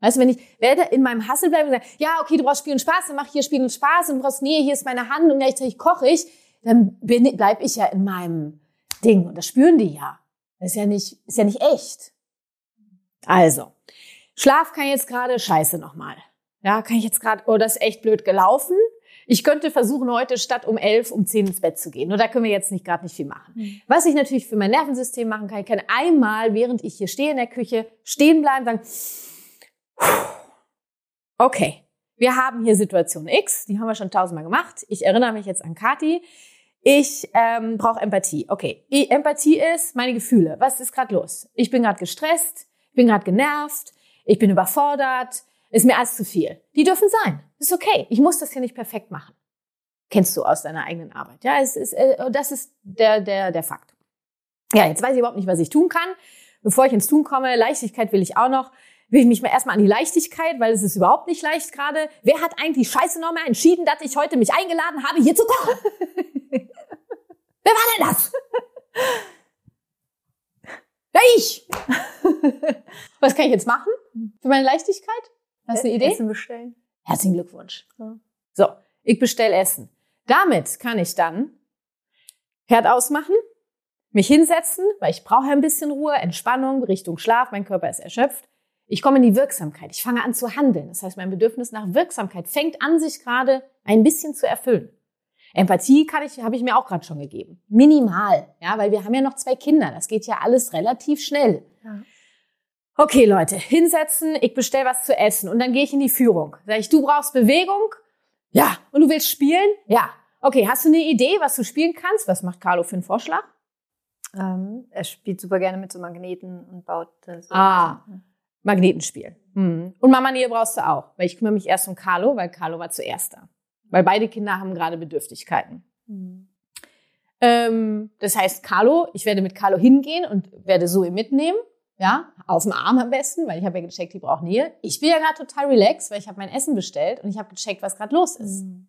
Weißt du, wenn ich werde in meinem Hassel bleiben und sage, ja, okay, du brauchst Spiel und Spaß, dann mach ich hier Spiel und Spaß und du brauchst, nee, hier ist meine Hand und gleichzeitig koche ich, dann bin, bleib ich ja in meinem Ding und das spüren die ja. Das ist ja nicht, ist ja nicht echt. Also, Schlaf kann jetzt gerade scheiße nochmal. Ja, kann ich jetzt gerade, oh, das ist echt blöd gelaufen. Ich könnte versuchen, heute statt um elf, um zehn ins Bett zu gehen. Nur da können wir jetzt nicht gerade nicht viel machen. Mhm. Was ich natürlich für mein Nervensystem machen kann, ich kann einmal, während ich hier stehe in der Küche, stehen bleiben, sagen, okay, wir haben hier Situation X, die haben wir schon tausendmal gemacht. Ich erinnere mich jetzt an Kati. Ich ähm, brauche Empathie. Okay, Empathie ist meine Gefühle. Was ist gerade los? Ich bin gerade gestresst, ich bin gerade genervt, ich bin überfordert, ist mir alles zu viel. Die dürfen sein. Ist okay. Ich muss das hier nicht perfekt machen. Kennst du aus deiner eigenen Arbeit. Ja, es ist, äh, das ist der, der, der Fakt. Ja, jetzt weiß ich überhaupt nicht, was ich tun kann. Bevor ich ins Tun komme, Leichtigkeit will ich auch noch will ich mich mal erstmal an die Leichtigkeit, weil es ist überhaupt nicht leicht gerade. Wer hat eigentlich scheiße nochmal entschieden, dass ich heute mich eingeladen habe, hier zu kochen? Wer war denn das? Ja, ich. Was kann ich jetzt machen für meine Leichtigkeit? Hast du eine Idee? Essen bestellen. Herzlichen Glückwunsch. Ja. So, ich bestelle Essen. Damit kann ich dann Herd ausmachen, mich hinsetzen, weil ich brauche ein bisschen Ruhe, Entspannung, Richtung Schlaf, mein Körper ist erschöpft. Ich komme in die Wirksamkeit. Ich fange an zu handeln. Das heißt, mein Bedürfnis nach Wirksamkeit fängt an, sich gerade ein bisschen zu erfüllen. Empathie kann ich, habe ich mir auch gerade schon gegeben. Minimal, ja, weil wir haben ja noch zwei Kinder. Das geht ja alles relativ schnell. Ja. Okay, Leute, hinsetzen, ich bestell was zu essen und dann gehe ich in die Führung. Sag ich, du brauchst Bewegung? Ja. Und du willst spielen? Ja. Okay, hast du eine Idee, was du spielen kannst? Was macht Carlo für einen Vorschlag? Ähm, er spielt super gerne mit so Magneten und baut äh, so. Ah. Magnetenspiel. Mhm. Und Mama Nähe brauchst du auch, weil ich kümmere mich erst um Carlo, weil Carlo war zuerst da. Weil beide Kinder haben gerade Bedürftigkeiten. Mhm. Ähm, das heißt, Carlo, ich werde mit Carlo hingehen und werde Zoe mitnehmen. Ja, auf dem Arm am besten, weil ich habe ja gecheckt, die braucht Nähe. Ich bin ja gerade total relaxed, weil ich habe mein Essen bestellt und ich habe gecheckt, was gerade los ist. Mhm.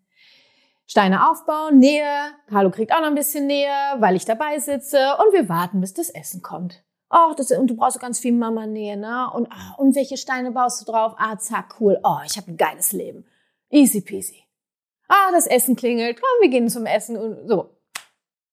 Steine aufbauen, Nähe. Carlo kriegt auch noch ein bisschen Nähe, weil ich dabei sitze und wir warten, bis das Essen kommt. Oh, das, und du brauchst ganz viel Mama-Nähe, ne? Und, ah, und welche Steine baust du drauf? Ah, zack, cool. Oh, ich habe ein geiles Leben. Easy peasy. Ah, das Essen klingelt. Komm, wir gehen zum Essen und so.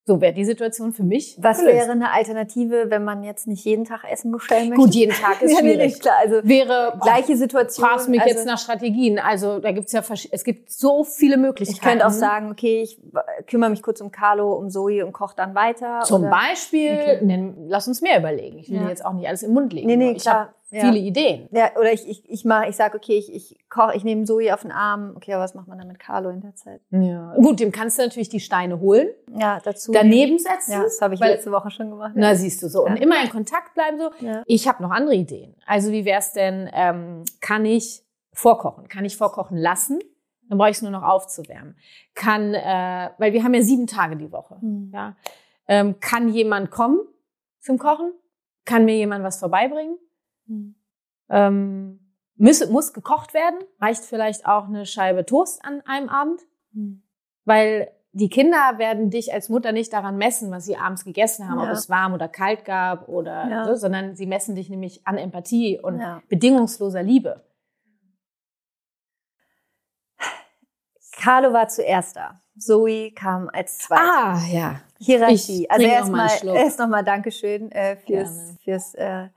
So wäre die Situation für mich. Was gelöst. wäre eine Alternative, wenn man jetzt nicht jeden Tag Essen bestellen möchte? Gut, jeden Tag ist schwierig. ja, klar. Also wäre gleiche Situation. Fragst mich also, jetzt nach Strategien. Also da gibt's ja es gibt so viele Möglichkeiten. Ich könnte auch sagen, okay, ich kümmere mich kurz um Carlo, um Zoe und koche dann weiter. Zum oder? Beispiel, okay. lass uns mehr überlegen. Ich will ja. jetzt auch nicht alles im Mund legen. Nee, nee, klar ja. viele Ideen. Ja, oder ich, ich, ich mache, ich sage, okay, ich, ich koche, ich nehme Zoe auf den Arm. Okay, aber was macht man dann mit Carlo in der Zeit? Ja. Gut, dem kannst du natürlich die Steine holen. Ja, dazu. Daneben setzen. Ja, das habe ich weil, letzte Woche schon gemacht. Na, siehst du so. Ja. Und immer in Kontakt bleiben so. Ja. Ich habe noch andere Ideen. Also wie wär's denn, ähm, kann ich vorkochen? Kann ich vorkochen lassen? Dann brauche ich es nur noch aufzuwärmen. Kann, äh, weil wir haben ja sieben Tage die Woche. Mhm. Ja. Ähm, kann jemand kommen zum Kochen? Kann mir jemand was vorbeibringen? Mhm. Ähm, muss, muss gekocht werden, reicht vielleicht auch eine Scheibe Toast an einem Abend, mhm. weil die Kinder werden dich als Mutter nicht daran messen, was sie abends gegessen haben, ja. ob es warm oder kalt gab oder ja. so, sondern sie messen dich nämlich an Empathie und ja. bedingungsloser Liebe. Carlo war zuerst da. Zoe kam als zweite. Ah, ja. Hierarchie. Ich also erstmal erst nochmal Dankeschön äh, fürs, fürs äh,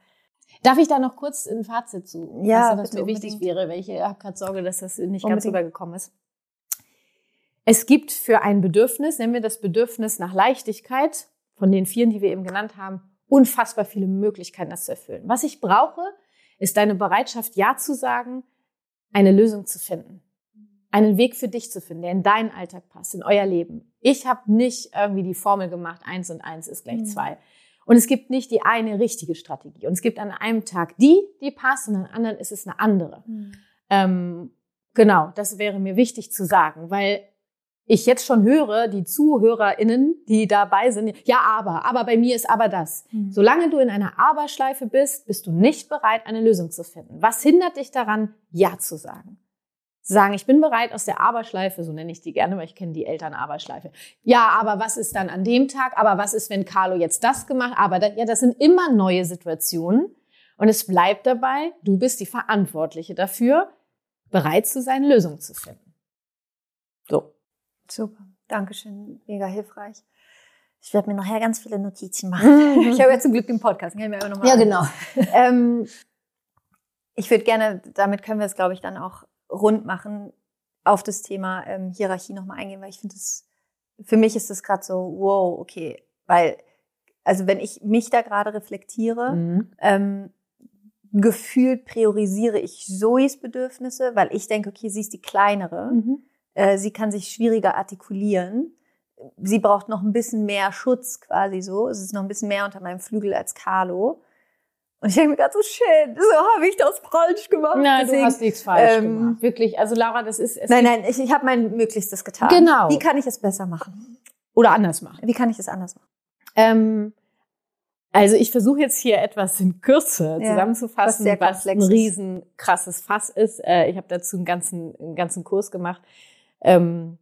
Darf ich da noch kurz ein Fazit zu? Ja, was mir wichtig wäre, weil ich habe gerade Sorge, dass das nicht unbedingt. ganz rübergekommen ist. Es gibt für ein Bedürfnis, nennen wir das Bedürfnis nach Leichtigkeit, von den vielen, die wir eben genannt haben, unfassbar viele Möglichkeiten, das zu erfüllen. Was ich brauche, ist deine Bereitschaft, Ja zu sagen, eine Lösung zu finden. Einen Weg für dich zu finden, der in deinen Alltag passt, in euer Leben. Ich habe nicht irgendwie die Formel gemacht, eins und eins ist gleich mhm. Und es gibt nicht die eine richtige Strategie. Und es gibt an einem Tag die, die passt, und an anderen ist es eine andere. Mhm. Ähm, genau, das wäre mir wichtig zu sagen, weil ich jetzt schon höre, die ZuhörerInnen, die dabei sind, ja, aber, aber bei mir ist aber das. Mhm. Solange du in einer Aberschleife bist, bist du nicht bereit, eine Lösung zu finden. Was hindert dich daran, Ja zu sagen? Sagen, ich bin bereit aus der Aberschleife, so nenne ich die gerne, weil ich kenne die Eltern Aberschleife. Ja, aber was ist dann an dem Tag? Aber was ist, wenn Carlo jetzt das gemacht? Aber das, ja, das sind immer neue Situationen, Und es bleibt dabei, du bist die Verantwortliche dafür, bereit zu sein, Lösungen zu finden. So. Super. Dankeschön. Mega hilfreich. Ich werde mir nachher ganz viele Notizen machen. ich habe ja zum Glück den Podcast. Kann ich mir noch mal ja, genau. ähm, ich würde gerne, damit können wir es, glaube ich, dann auch rund machen, auf das Thema ähm, Hierarchie nochmal eingehen, weil ich finde es, für mich ist es gerade so, wow, okay, weil, also wenn ich mich da gerade reflektiere, mhm. ähm, gefühlt priorisiere ich Zoes Bedürfnisse, weil ich denke, okay, sie ist die kleinere. Mhm. Äh, sie kann sich schwieriger artikulieren. Sie braucht noch ein bisschen mehr Schutz quasi so. Es ist noch ein bisschen mehr unter meinem Flügel als Carlo. Und ich denke mir gerade so, shit, so habe ich das falsch gemacht. Nein, Deswegen, du hast nichts falsch ähm, gemacht. Wirklich, also Laura, das ist... nein, nein, ich, ich habe mein Möglichstes getan. Genau. Wie kann ich es besser machen? Oder anders machen? Wie kann ich es anders machen? Ähm, also ich versuche jetzt hier etwas in Kürze ja, zusammenzufassen, was, was ein riesen krasses Fass ist. Äh, ich habe dazu einen ganzen, einen ganzen Kurs gemacht. Ähm,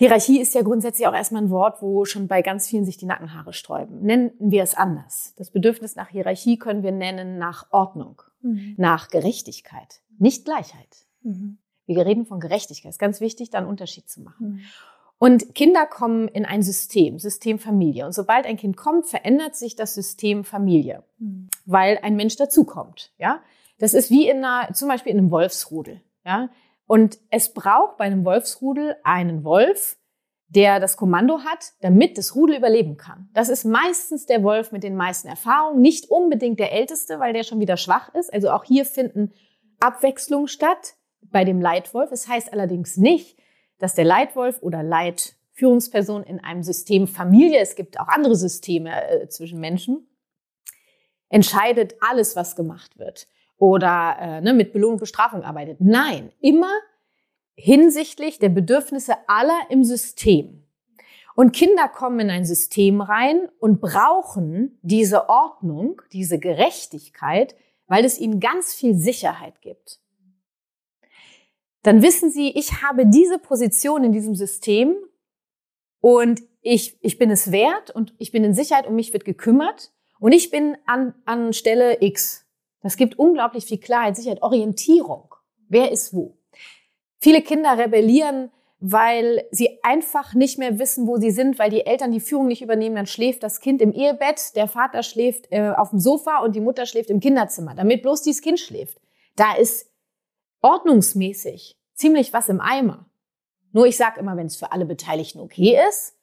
Hierarchie ist ja grundsätzlich auch erstmal ein Wort, wo schon bei ganz vielen sich die Nackenhaare sträuben. Nennen wir es anders. Das Bedürfnis nach Hierarchie können wir nennen nach Ordnung, mhm. nach Gerechtigkeit, nicht Gleichheit. Mhm. Wir reden von Gerechtigkeit. Es ist ganz wichtig, da einen Unterschied zu machen. Mhm. Und Kinder kommen in ein System, System Familie. Und sobald ein Kind kommt, verändert sich das System Familie, mhm. weil ein Mensch dazukommt. Ja, das ist wie in einer, zum Beispiel in einem Wolfsrudel. Ja, und es braucht bei einem Wolfsrudel einen Wolf, der das Kommando hat, damit das Rudel überleben kann. Das ist meistens der Wolf mit den meisten Erfahrungen, nicht unbedingt der älteste, weil der schon wieder schwach ist. Also auch hier finden Abwechslungen statt bei dem Leitwolf. Es heißt allerdings nicht, dass der Leitwolf oder Leitführungsperson in einem System Familie, es gibt auch andere Systeme äh, zwischen Menschen, entscheidet alles, was gemacht wird oder äh, ne, mit Belohnung und Bestrafung arbeitet. Nein, immer hinsichtlich der Bedürfnisse aller im System. Und Kinder kommen in ein System rein und brauchen diese Ordnung, diese Gerechtigkeit, weil es ihnen ganz viel Sicherheit gibt dann wissen Sie, ich habe diese Position in diesem System und ich, ich bin es wert und ich bin in Sicherheit, um mich wird gekümmert und ich bin an, an Stelle X. Das gibt unglaublich viel Klarheit, Sicherheit, Orientierung. Wer ist wo? Viele Kinder rebellieren, weil sie einfach nicht mehr wissen, wo sie sind, weil die Eltern die Führung nicht übernehmen. Dann schläft das Kind im Ehebett, der Vater schläft äh, auf dem Sofa und die Mutter schläft im Kinderzimmer, damit bloß dieses Kind schläft. Da ist ordnungsmäßig ziemlich was im Eimer. Nur ich sage immer, wenn es für alle Beteiligten okay ist,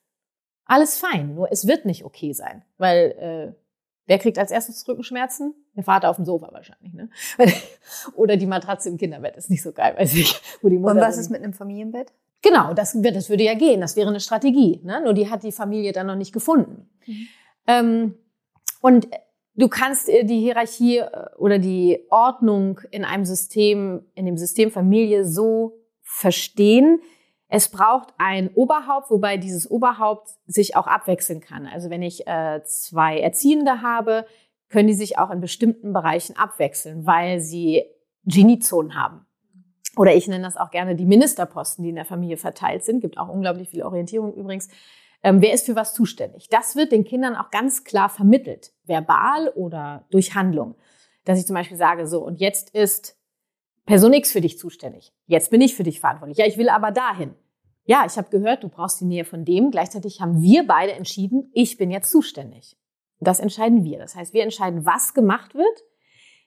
alles fein. Nur es wird nicht okay sein, weil äh, wer kriegt als erstes Rückenschmerzen? Der Vater auf dem Sofa wahrscheinlich, ne? Oder die Matratze im Kinderbett ist nicht so geil, weiß ich. Wo die Mutter Und was ist mit einem Familienbett? Genau, das, das würde ja gehen. Das wäre eine Strategie. Ne? Nur die hat die Familie dann noch nicht gefunden. Mhm. Ähm, und Du kannst äh, die Hierarchie äh, oder die Ordnung in einem System, in dem System Familie so verstehen. Es braucht ein Oberhaupt, wobei dieses Oberhaupt sich auch abwechseln kann. Also wenn ich äh, zwei Erziehende habe, können die sich auch in bestimmten Bereichen abwechseln, weil sie Geniezonen haben. Oder ich nenne das auch gerne die Ministerposten, die in der Familie verteilt sind. Gibt auch unglaublich viel Orientierung übrigens. Ähm, wer ist für was zuständig? Das wird den Kindern auch ganz klar vermittelt, verbal oder durch Handlung. Dass ich zum Beispiel sage, so, und jetzt ist Person X für dich zuständig. Jetzt bin ich für dich verantwortlich. Ja, ich will aber dahin. Ja, ich habe gehört, du brauchst die Nähe von dem. Gleichzeitig haben wir beide entschieden, ich bin jetzt zuständig. Das entscheiden wir. Das heißt, wir entscheiden, was gemacht wird.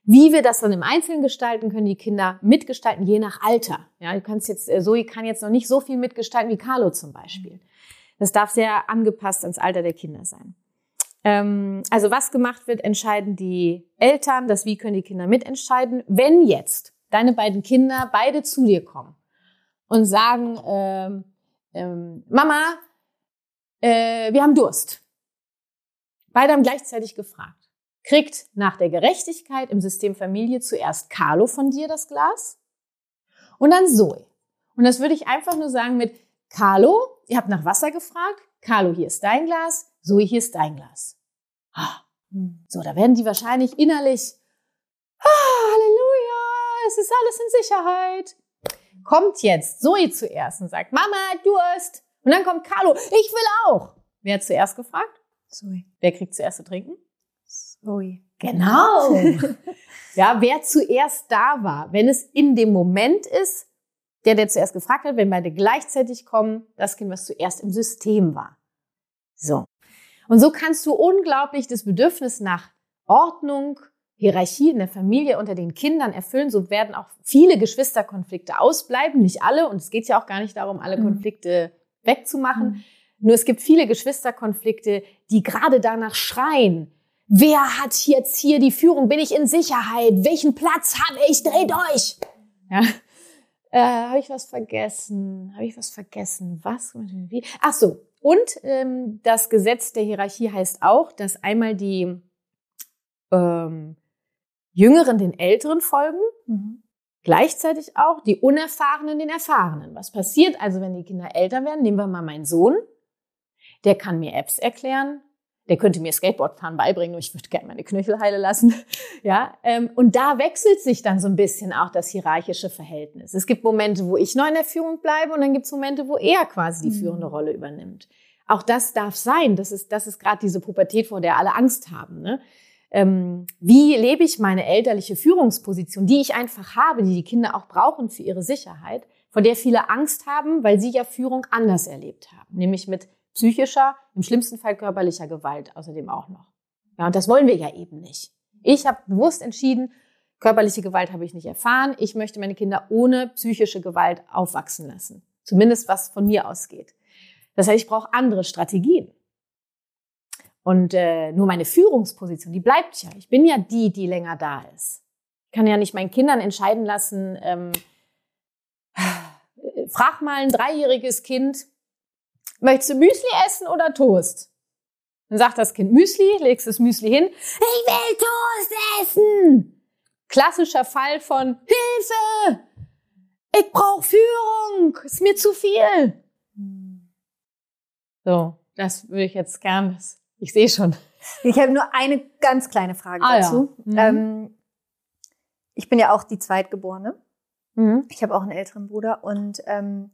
Wie wir das dann im Einzelnen gestalten, können die Kinder mitgestalten, je nach Alter. Ja, du kannst jetzt, äh, Zoe kann jetzt noch nicht so viel mitgestalten wie Carlo zum Beispiel. Das darf sehr angepasst ans Alter der Kinder sein. Ähm, also was gemacht wird, entscheiden die Eltern. Das Wie können die Kinder mitentscheiden. Wenn jetzt deine beiden Kinder beide zu dir kommen und sagen, ähm, ähm, Mama, äh, wir haben Durst. Beide haben gleichzeitig gefragt. Kriegt nach der Gerechtigkeit im System Familie zuerst Carlo von dir das Glas und dann Zoe. Und das würde ich einfach nur sagen mit, Carlo, ihr habt nach Wasser gefragt. Carlo, hier ist dein Glas. Zoe, hier ist dein Glas. Ah. So, da werden die wahrscheinlich innerlich, ah, Halleluja, es ist alles in Sicherheit. Kommt jetzt Zoe zuerst und sagt, Mama, Durst. Und dann kommt Carlo, ich will auch. Wer hat zuerst gefragt? Zoe. Wer kriegt zuerst zu trinken? Ui. Genau. ja, wer zuerst da war, wenn es in dem Moment ist, der, der zuerst gefragt hat, wenn beide gleichzeitig kommen, das Kind, was zuerst im System war. So. Und so kannst du unglaublich das Bedürfnis nach Ordnung, Hierarchie in der Familie unter den Kindern erfüllen. So werden auch viele Geschwisterkonflikte ausbleiben. Nicht alle. Und es geht ja auch gar nicht darum, alle mhm. Konflikte wegzumachen. Mhm. Nur es gibt viele Geschwisterkonflikte, die gerade danach schreien. Wer hat jetzt hier die Führung? Bin ich in Sicherheit? Welchen Platz habe ich? Dreht euch! Ja. Äh, habe ich was vergessen? Habe ich was vergessen? Was? Ach so. Und ähm, das Gesetz der Hierarchie heißt auch, dass einmal die ähm, Jüngeren den Älteren folgen, mhm. gleichzeitig auch die Unerfahrenen den Erfahrenen. Was passiert also, wenn die Kinder älter werden? Nehmen wir mal meinen Sohn. Der kann mir Apps erklären. Der könnte mir Skateboardfahren beibringen, nur ich würde gerne meine Knöchel heile lassen. ja, ähm, und da wechselt sich dann so ein bisschen auch das hierarchische Verhältnis. Es gibt Momente, wo ich noch in der Führung bleibe und dann gibt es Momente, wo er quasi die mhm. führende Rolle übernimmt. Auch das darf sein. Das ist, das ist gerade diese Pubertät, vor der alle Angst haben. Ne? Ähm, wie lebe ich meine elterliche Führungsposition, die ich einfach habe, die die Kinder auch brauchen für ihre Sicherheit, vor der viele Angst haben, weil sie ja Führung anders erlebt haben, nämlich mit psychischer, im schlimmsten Fall körperlicher Gewalt außerdem auch noch. Ja, und das wollen wir ja eben nicht. Ich habe bewusst entschieden, körperliche Gewalt habe ich nicht erfahren. Ich möchte meine Kinder ohne psychische Gewalt aufwachsen lassen. Zumindest was von mir ausgeht. Das heißt, ich brauche andere Strategien. Und äh, nur meine Führungsposition, die bleibt ja. Ich bin ja die, die länger da ist. Ich kann ja nicht meinen Kindern entscheiden lassen, ähm, frag mal ein dreijähriges Kind, möchtest du Müsli essen oder Toast? Dann sagt das Kind Müsli, legst das Müsli hin, ich will Toast essen. Klassischer Fall von Hilfe, ich brauche Führung, ist mir zu viel. So, das würde ich jetzt gern, ich sehe schon. Ich habe nur eine ganz kleine Frage ah, dazu. Ja. Mhm. Ähm, ich bin ja auch die Zweitgeborene. Mhm. Ich habe auch einen älteren Bruder. Und ähm,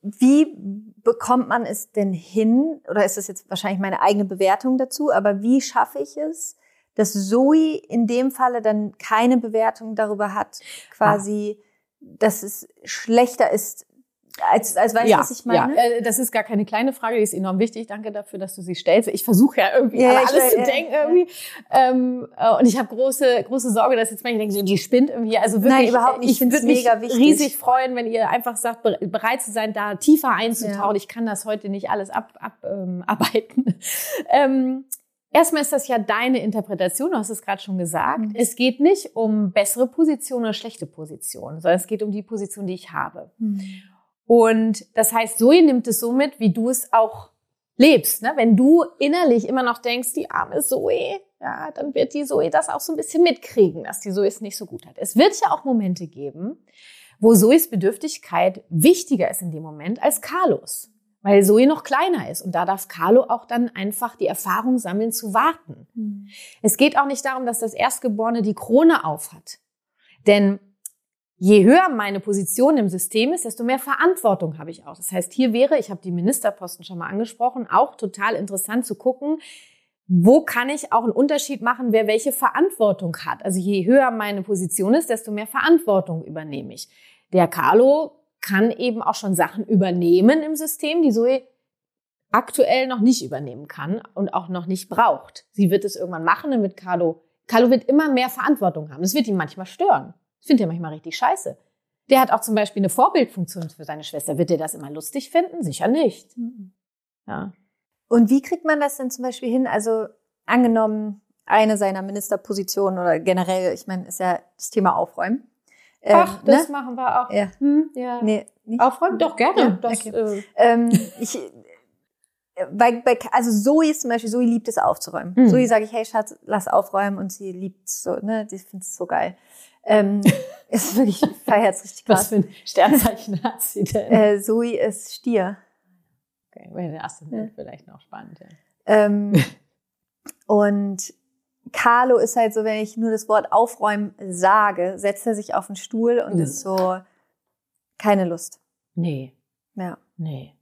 wie bekommt man es denn hin, oder ist das jetzt wahrscheinlich meine eigene Bewertung dazu, aber wie schaffe ich es, dass Zoe in dem Falle dann keine Bewertung darüber hat, quasi, ah. dass es schlechter ist als, als weißt du, ja, was ich meine? Ja, äh, das ist gar keine kleine Frage, die ist enorm wichtig. Danke dafür, dass du sie stellst. Ich versuche ja irgendwie ja, alles will, zu ja, denken irgendwie. Ähm, äh, und ich habe große, große Sorge, dass jetzt manche denken, die spinnt irgendwie. Also wirklich, Nein, überhaupt nicht. Ich, ich würde mich wichtig. riesig freuen, wenn ihr einfach sagt, bereit zu sein, da tiefer einzutauchen. Ich kann das heute nicht alles ab, ab, ähm, arbeiten. ähm, Erstmal ist das ja deine Interpretation, du hast es gerade schon gesagt. Mhm. Es geht nicht um bessere Position oder schlechte Position, sondern es geht um die Position, die ich habe. Mhm. Und das heißt, Zoe nimmt es so mit, wie du es auch lebst. Ne? Wenn du innerlich immer noch denkst, die arme Zoe, ja, dann wird die Zoe das auch so ein bisschen mitkriegen, dass die Zoe es nicht so gut hat. Es wird ja auch Momente geben, wo Zoes Bedürftigkeit wichtiger ist in dem Moment als Carlos, weil Zoe noch kleiner ist und da darf Carlo auch dann einfach die Erfahrung sammeln zu warten. Mhm. Es geht auch nicht darum, dass das Erstgeborene die Krone aufhat, denn Je höher meine Position im System ist, desto mehr Verantwortung habe ich auch. Das heißt, hier wäre, ich habe die Ministerposten schon mal angesprochen, auch total interessant zu gucken, wo kann ich auch einen Unterschied machen, wer welche Verantwortung hat. Also je höher meine Position ist, desto mehr Verantwortung übernehme ich. Der Carlo kann eben auch schon Sachen übernehmen im System, die Zoe aktuell noch nicht übernehmen kann und auch noch nicht braucht. Sie wird es irgendwann machen, wird Carlo, Carlo wird immer mehr Verantwortung haben. Das wird ihn manchmal stören. Ich finde den manchmal richtig scheiße. Der hat auch zum Beispiel eine Vorbildfunktion für seine Schwester. Wird er das immer lustig finden? Sicher nicht. Mhm. Ja. Und wie kriegt man das denn zum Beispiel hin? Also angenommen, eine seiner Ministerpositionen oder generell, ich meine, ist ja das Thema Aufräumen. Ähm, Ach, das ne? machen wir auch. Ja. Hm, ja. Nee, nicht? Aufräumen? Doch, gerne. Ja, das, okay. äh, ähm, ich, bei, bei, also Zoe ist zum Beispiel, Zoe liebt es aufzuräumen. Mhm. Zoe sage ich, hey Schatz, lass aufräumen und sie liebt so, ne, die findet es so geil. Ähm, ist wirklich, feiert richtig krass. Was für ein Sternzeichen hat sie denn? Äh, Zoe ist Stier. Okay, weil der erste ja. vielleicht noch spannend. Ja. Ähm, und Carlo ist halt so, wenn ich nur das Wort aufräumen sage, setzt er sich auf den Stuhl und mhm. ist so, keine Lust. Nee. Ja. Nee.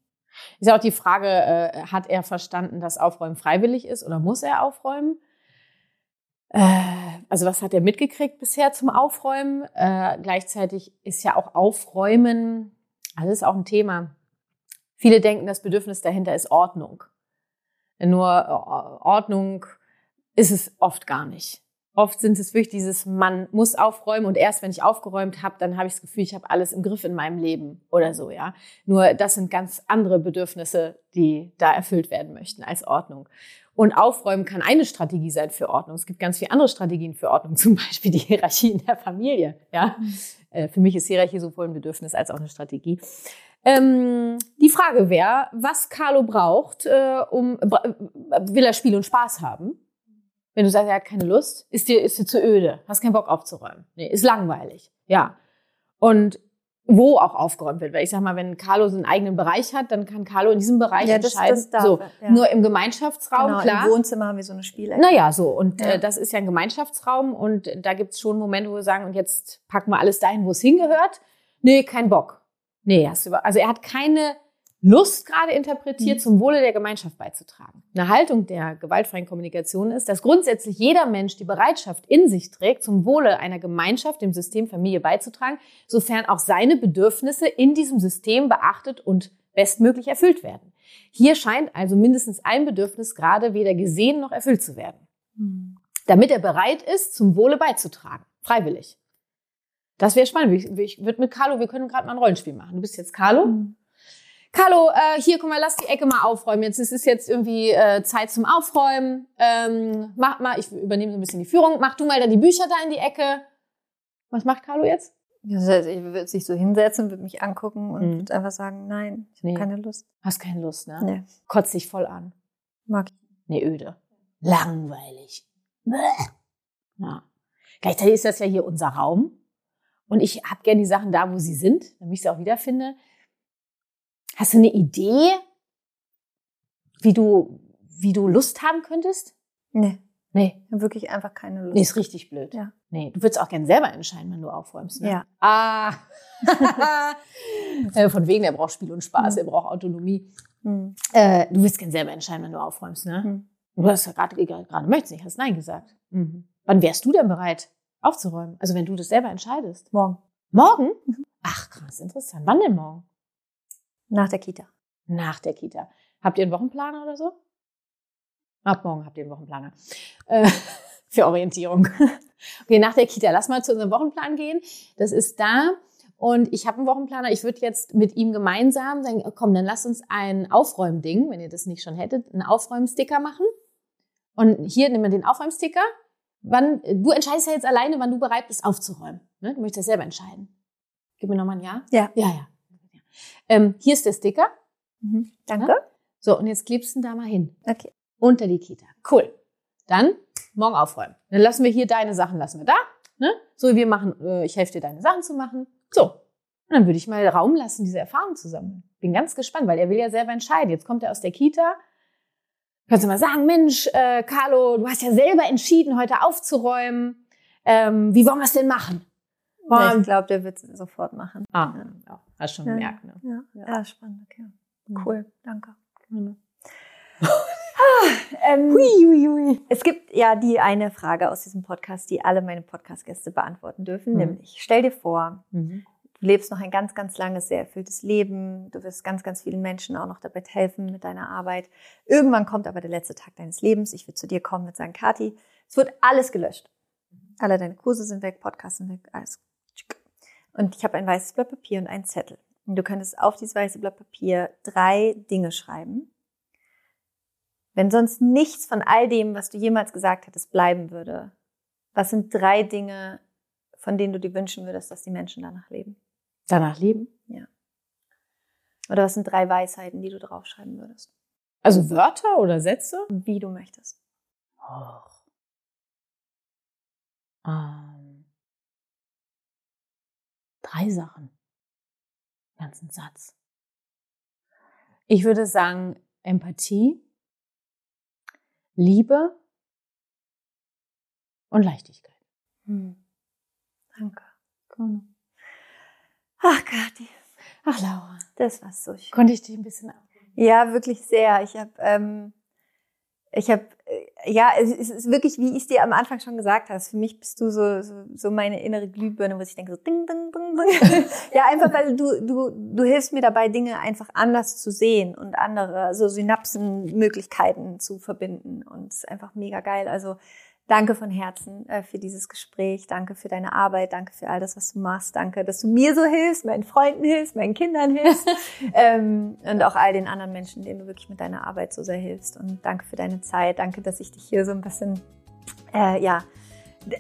Ist ja auch die Frage, äh, hat er verstanden, dass Aufräumen freiwillig ist oder muss er aufräumen? Äh, also was hat er mitgekriegt bisher zum Aufräumen? Äh, gleichzeitig ist ja auch Aufräumen, alles auch ein Thema. Viele denken, das Bedürfnis dahinter ist Ordnung. Nur äh, Ordnung ist es oft gar nicht. Oft sind es wirklich dieses, man muss aufräumen und erst wenn ich aufgeräumt habe, dann habe ich das Gefühl, ich habe alles im Griff in meinem Leben oder so, ja. Nur das sind ganz andere Bedürfnisse, die da erfüllt werden möchten als Ordnung. Und aufräumen kann eine Strategie sein für Ordnung. Es gibt ganz viele andere Strategien für Ordnung, zum Beispiel die Hierarchie in der Familie, ja. Mhm. Für mich ist Hierarchie sowohl ein Bedürfnis als auch eine Strategie. Ähm, die Frage wäre, was Carlo braucht, äh, um, will er Spiel und Spaß haben? Wenn du sagst, er hat keine Lust, ist dir, ist dir zu öde, hast keinen Bock aufzuräumen. Nee, ist langweilig. Ja. Und wo auch aufgeräumt wird. Weil ich sag mal, wenn Carlo so einen eigenen Bereich hat, dann kann Carlo in diesem Bereich ja, das, entscheiden. Das darf, so, ja. Nur im Gemeinschaftsraum, genau, klar. Im Wohnzimmer haben wir so eine Spielecke. Naja, so. Und ja. äh, das ist ja ein Gemeinschaftsraum und da gibt's schon Momente, wo wir sagen, und jetzt packen wir alles dahin, wo es hingehört. Nee, kein Bock. Nee, hast du, also er hat keine Lust gerade interpretiert, mhm. zum Wohle der Gemeinschaft beizutragen. Eine Haltung der gewaltfreien Kommunikation ist, dass grundsätzlich jeder Mensch die Bereitschaft in sich trägt, zum Wohle einer Gemeinschaft, dem System Familie beizutragen, sofern auch seine Bedürfnisse in diesem System beachtet und bestmöglich erfüllt werden. Hier scheint also mindestens ein Bedürfnis gerade weder gesehen noch erfüllt zu werden. Mhm. Damit er bereit ist, zum Wohle beizutragen. Freiwillig. Das wäre spannend. Ich, ich würde mit Carlo, wir können gerade mal ein Rollenspiel machen. Du bist jetzt Carlo. Mhm. Carlo, äh, hier, guck mal, lass die Ecke mal aufräumen. Jetzt ist es jetzt irgendwie äh, Zeit zum Aufräumen. Ähm, mach mal, ich übernehme so ein bisschen die Führung. Mach du mal da die Bücher da in die Ecke. Was macht Carlo jetzt? Das heißt, ich würde sich so hinsetzen, würde mich angucken und mhm. würde einfach sagen, nein, ich habe nee. keine Lust. Hast keine Lust, ne? Nee. Kotzt dich voll an. Mag ich. Nee, öde. Langweilig. Ja. Gleichzeitig ist das ja hier unser Raum. Und ich habe gern die Sachen da, wo sie sind, damit ich sie auch wiederfinde. Hast du eine Idee, wie du, wie du Lust haben könntest? Nee. Nee. Wirklich einfach keine Lust. Nee, ist richtig blöd. Ja. Nee, du würdest auch gern selber entscheiden, wenn du aufräumst. Ne? Ja. Ah. Äh, von wegen, er braucht Spiel und Spaß, mhm. er braucht Autonomie. Mhm. Äh, du willst gern selber entscheiden, wenn du aufräumst, ne? Mhm. Du hast ja gerade, gerade möchtest nicht, hast Nein gesagt. Mhm. Wann wärst du denn bereit, aufzuräumen? Also wenn du das selber entscheidest. Morgen. Morgen? Mhm. Ach, krass, interessant. Wann denn morgen? Nach der Kita. Nach der Kita. Habt ihr einen Wochenplaner oder so? Ab morgen habt ihr einen Wochenplaner. Äh, für Orientierung. Okay, nach der Kita. Lass mal zu unserem Wochenplan gehen. Das ist da. Und ich habe einen Wochenplaner. Ich würde jetzt mit ihm gemeinsam sagen, komm, dann lass uns ein Aufräumding, wenn ihr das nicht schon hättet, einen Aufräumsticker machen. Und hier nehmen wir den Aufräumsticker. Wann, du entscheidest ja jetzt alleine, wann du bereit bist, aufzuräumen. Ne? Du möchtest selber entscheiden. Gib mir nochmal ein Ja. Ja. Ja, ja. Ähm, hier ist der Sticker. Mhm. Danke. Ja? So, und jetzt klebst du ihn da mal hin. Okay. Unter die Kita. Cool. Dann morgen aufräumen. Dann lassen wir hier deine Sachen, lassen wir da. Ne? So, wir machen, äh, ich helfe dir, deine Sachen zu machen. So. Und dann würde ich mal Raum lassen, diese Erfahrung zu sammeln. Bin ganz gespannt, weil er will ja selber entscheiden. Jetzt kommt er aus der Kita. Kannst du mal sagen, Mensch, äh, Carlo, du hast ja selber entschieden, heute aufzuräumen. Ähm, wie wollen wir es denn machen? Ich glaube, der wird es sofort machen. Ah, ja. Ja. hast schon gemerkt. Ne? Ja. Ja. ja, spannend, okay. Cool, danke. Mhm. ähm, hui, hui, hui. Es gibt ja die eine Frage aus diesem Podcast, die alle meine Podcast-Gäste beantworten dürfen, mhm. nämlich stell dir vor, mhm. du lebst noch ein ganz, ganz langes, sehr erfülltes Leben, du wirst ganz, ganz vielen Menschen auch noch dabei helfen mit deiner Arbeit. Irgendwann kommt aber der letzte Tag deines Lebens, ich würde zu dir kommen mit sagen, Kathi, es wird alles gelöscht. Alle deine Kurse sind weg, Podcasts sind weg, alles und ich habe ein weißes Blatt Papier und einen Zettel. Und du könntest auf dieses weiße Blatt Papier drei Dinge schreiben. Wenn sonst nichts von all dem, was du jemals gesagt hättest, bleiben würde, was sind drei Dinge, von denen du dir wünschen würdest, dass die Menschen danach leben? Danach leben? Ja. Oder was sind drei Weisheiten, die du draufschreiben würdest? Also Wörter oder Sätze? Wie du möchtest. Oh. Ähm. Drei Sachen. Ganzen Satz. Ich würde sagen, Empathie, Liebe und Leichtigkeit. Hm. Danke. Cool. Ach, Kathi. Ach, Laura. Das war so schön. Konnte ich dich ein bisschen ab? Ja, wirklich sehr. Ich habe ähm, ich habe ja, es ist wirklich, wie ich es dir am Anfang schon gesagt habe. Für mich bist du so, so, so meine innere Glühbirne, wo ich denke so ding, ding, ding, ding. ja, einfach weil du, du, du hilfst mir dabei, Dinge einfach anders zu sehen und andere, so Synapsenmöglichkeiten zu verbinden. Und es ist einfach mega geil. Also Danke von Herzen äh, für dieses Gespräch. Danke für deine Arbeit. Danke für all das, was du machst. Danke, dass du mir so hilfst, meinen Freunden hilfst, meinen Kindern hilfst ähm, und auch all den anderen Menschen, denen du wirklich mit deiner Arbeit so sehr hilfst. Und danke für deine Zeit. Danke, dass ich dich hier so ein bisschen, äh, ja,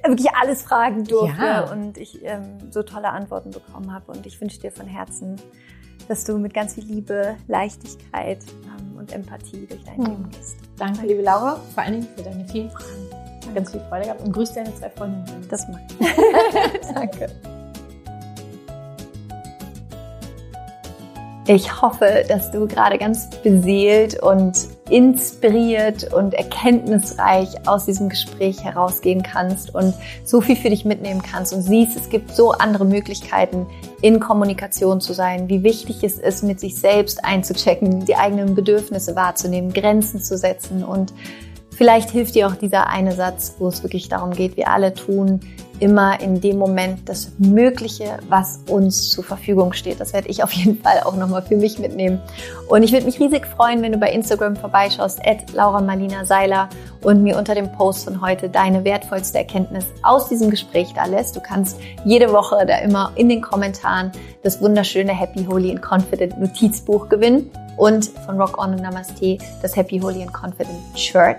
wirklich alles fragen durfte ja. und ich ähm, so tolle Antworten bekommen habe. Und ich wünsche dir von Herzen, dass du mit ganz viel Liebe, Leichtigkeit ähm, und Empathie durch dein hm. Leben gehst. Danke, liebe Laura, vor allen Dingen für deine vielen Fragen ganz viel Freude gehabt und grüß deine zwei Freundinnen. Das mag ich. Danke. Ich hoffe, dass du gerade ganz beseelt und inspiriert und erkenntnisreich aus diesem Gespräch herausgehen kannst und so viel für dich mitnehmen kannst und siehst, es gibt so andere Möglichkeiten, in Kommunikation zu sein, wie wichtig es ist, mit sich selbst einzuchecken, die eigenen Bedürfnisse wahrzunehmen, Grenzen zu setzen und Vielleicht hilft dir auch dieser eine Satz, wo es wirklich darum geht, wir alle tun immer in dem Moment das Mögliche, was uns zur Verfügung steht. Das werde ich auf jeden Fall auch nochmal für mich mitnehmen. Und ich würde mich riesig freuen, wenn du bei Instagram vorbeischaust, at Laura Marlina Seiler und mir unter dem Post von heute deine wertvollste Erkenntnis aus diesem Gespräch da lässt. Du kannst jede Woche da immer in den Kommentaren das wunderschöne Happy, Holy and Confident Notizbuch gewinnen und von Rock On und Namaste das Happy, Holy and Confident Shirt.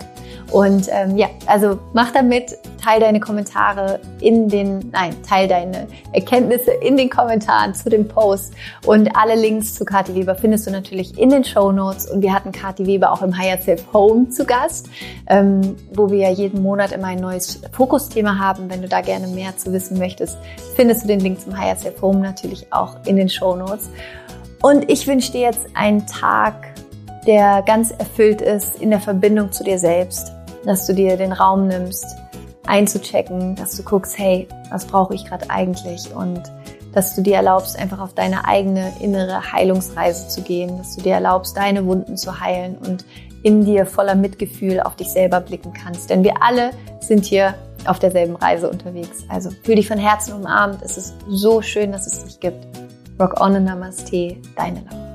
Und ähm, ja, also mach damit, teil deine Kommentare in den, nein, teil deine Erkenntnisse in den Kommentaren zu dem Post. Und alle Links zu Kati Weber findest du natürlich in den Show Notes. Und wir hatten Kati Weber auch im Higher Self Home zu Gast, ähm, wo wir ja jeden Monat immer ein neues Fokusthema haben. Wenn du da gerne mehr zu wissen möchtest, findest du den Link zum Higher Self Home natürlich auch in den Show Notes. Und ich wünsche dir jetzt einen Tag, der ganz erfüllt ist in der Verbindung zu dir selbst, dass du dir den Raum nimmst, einzuchecken, dass du guckst, hey, was brauche ich gerade eigentlich und dass du dir erlaubst, einfach auf deine eigene innere Heilungsreise zu gehen, dass du dir erlaubst, deine Wunden zu heilen und in dir voller Mitgefühl auf dich selber blicken kannst. Denn wir alle sind hier auf derselben Reise unterwegs. Also fühl dich von Herzen umarmt. Es ist so schön, dass es dich gibt. Rock on and Namaste, deine Laura.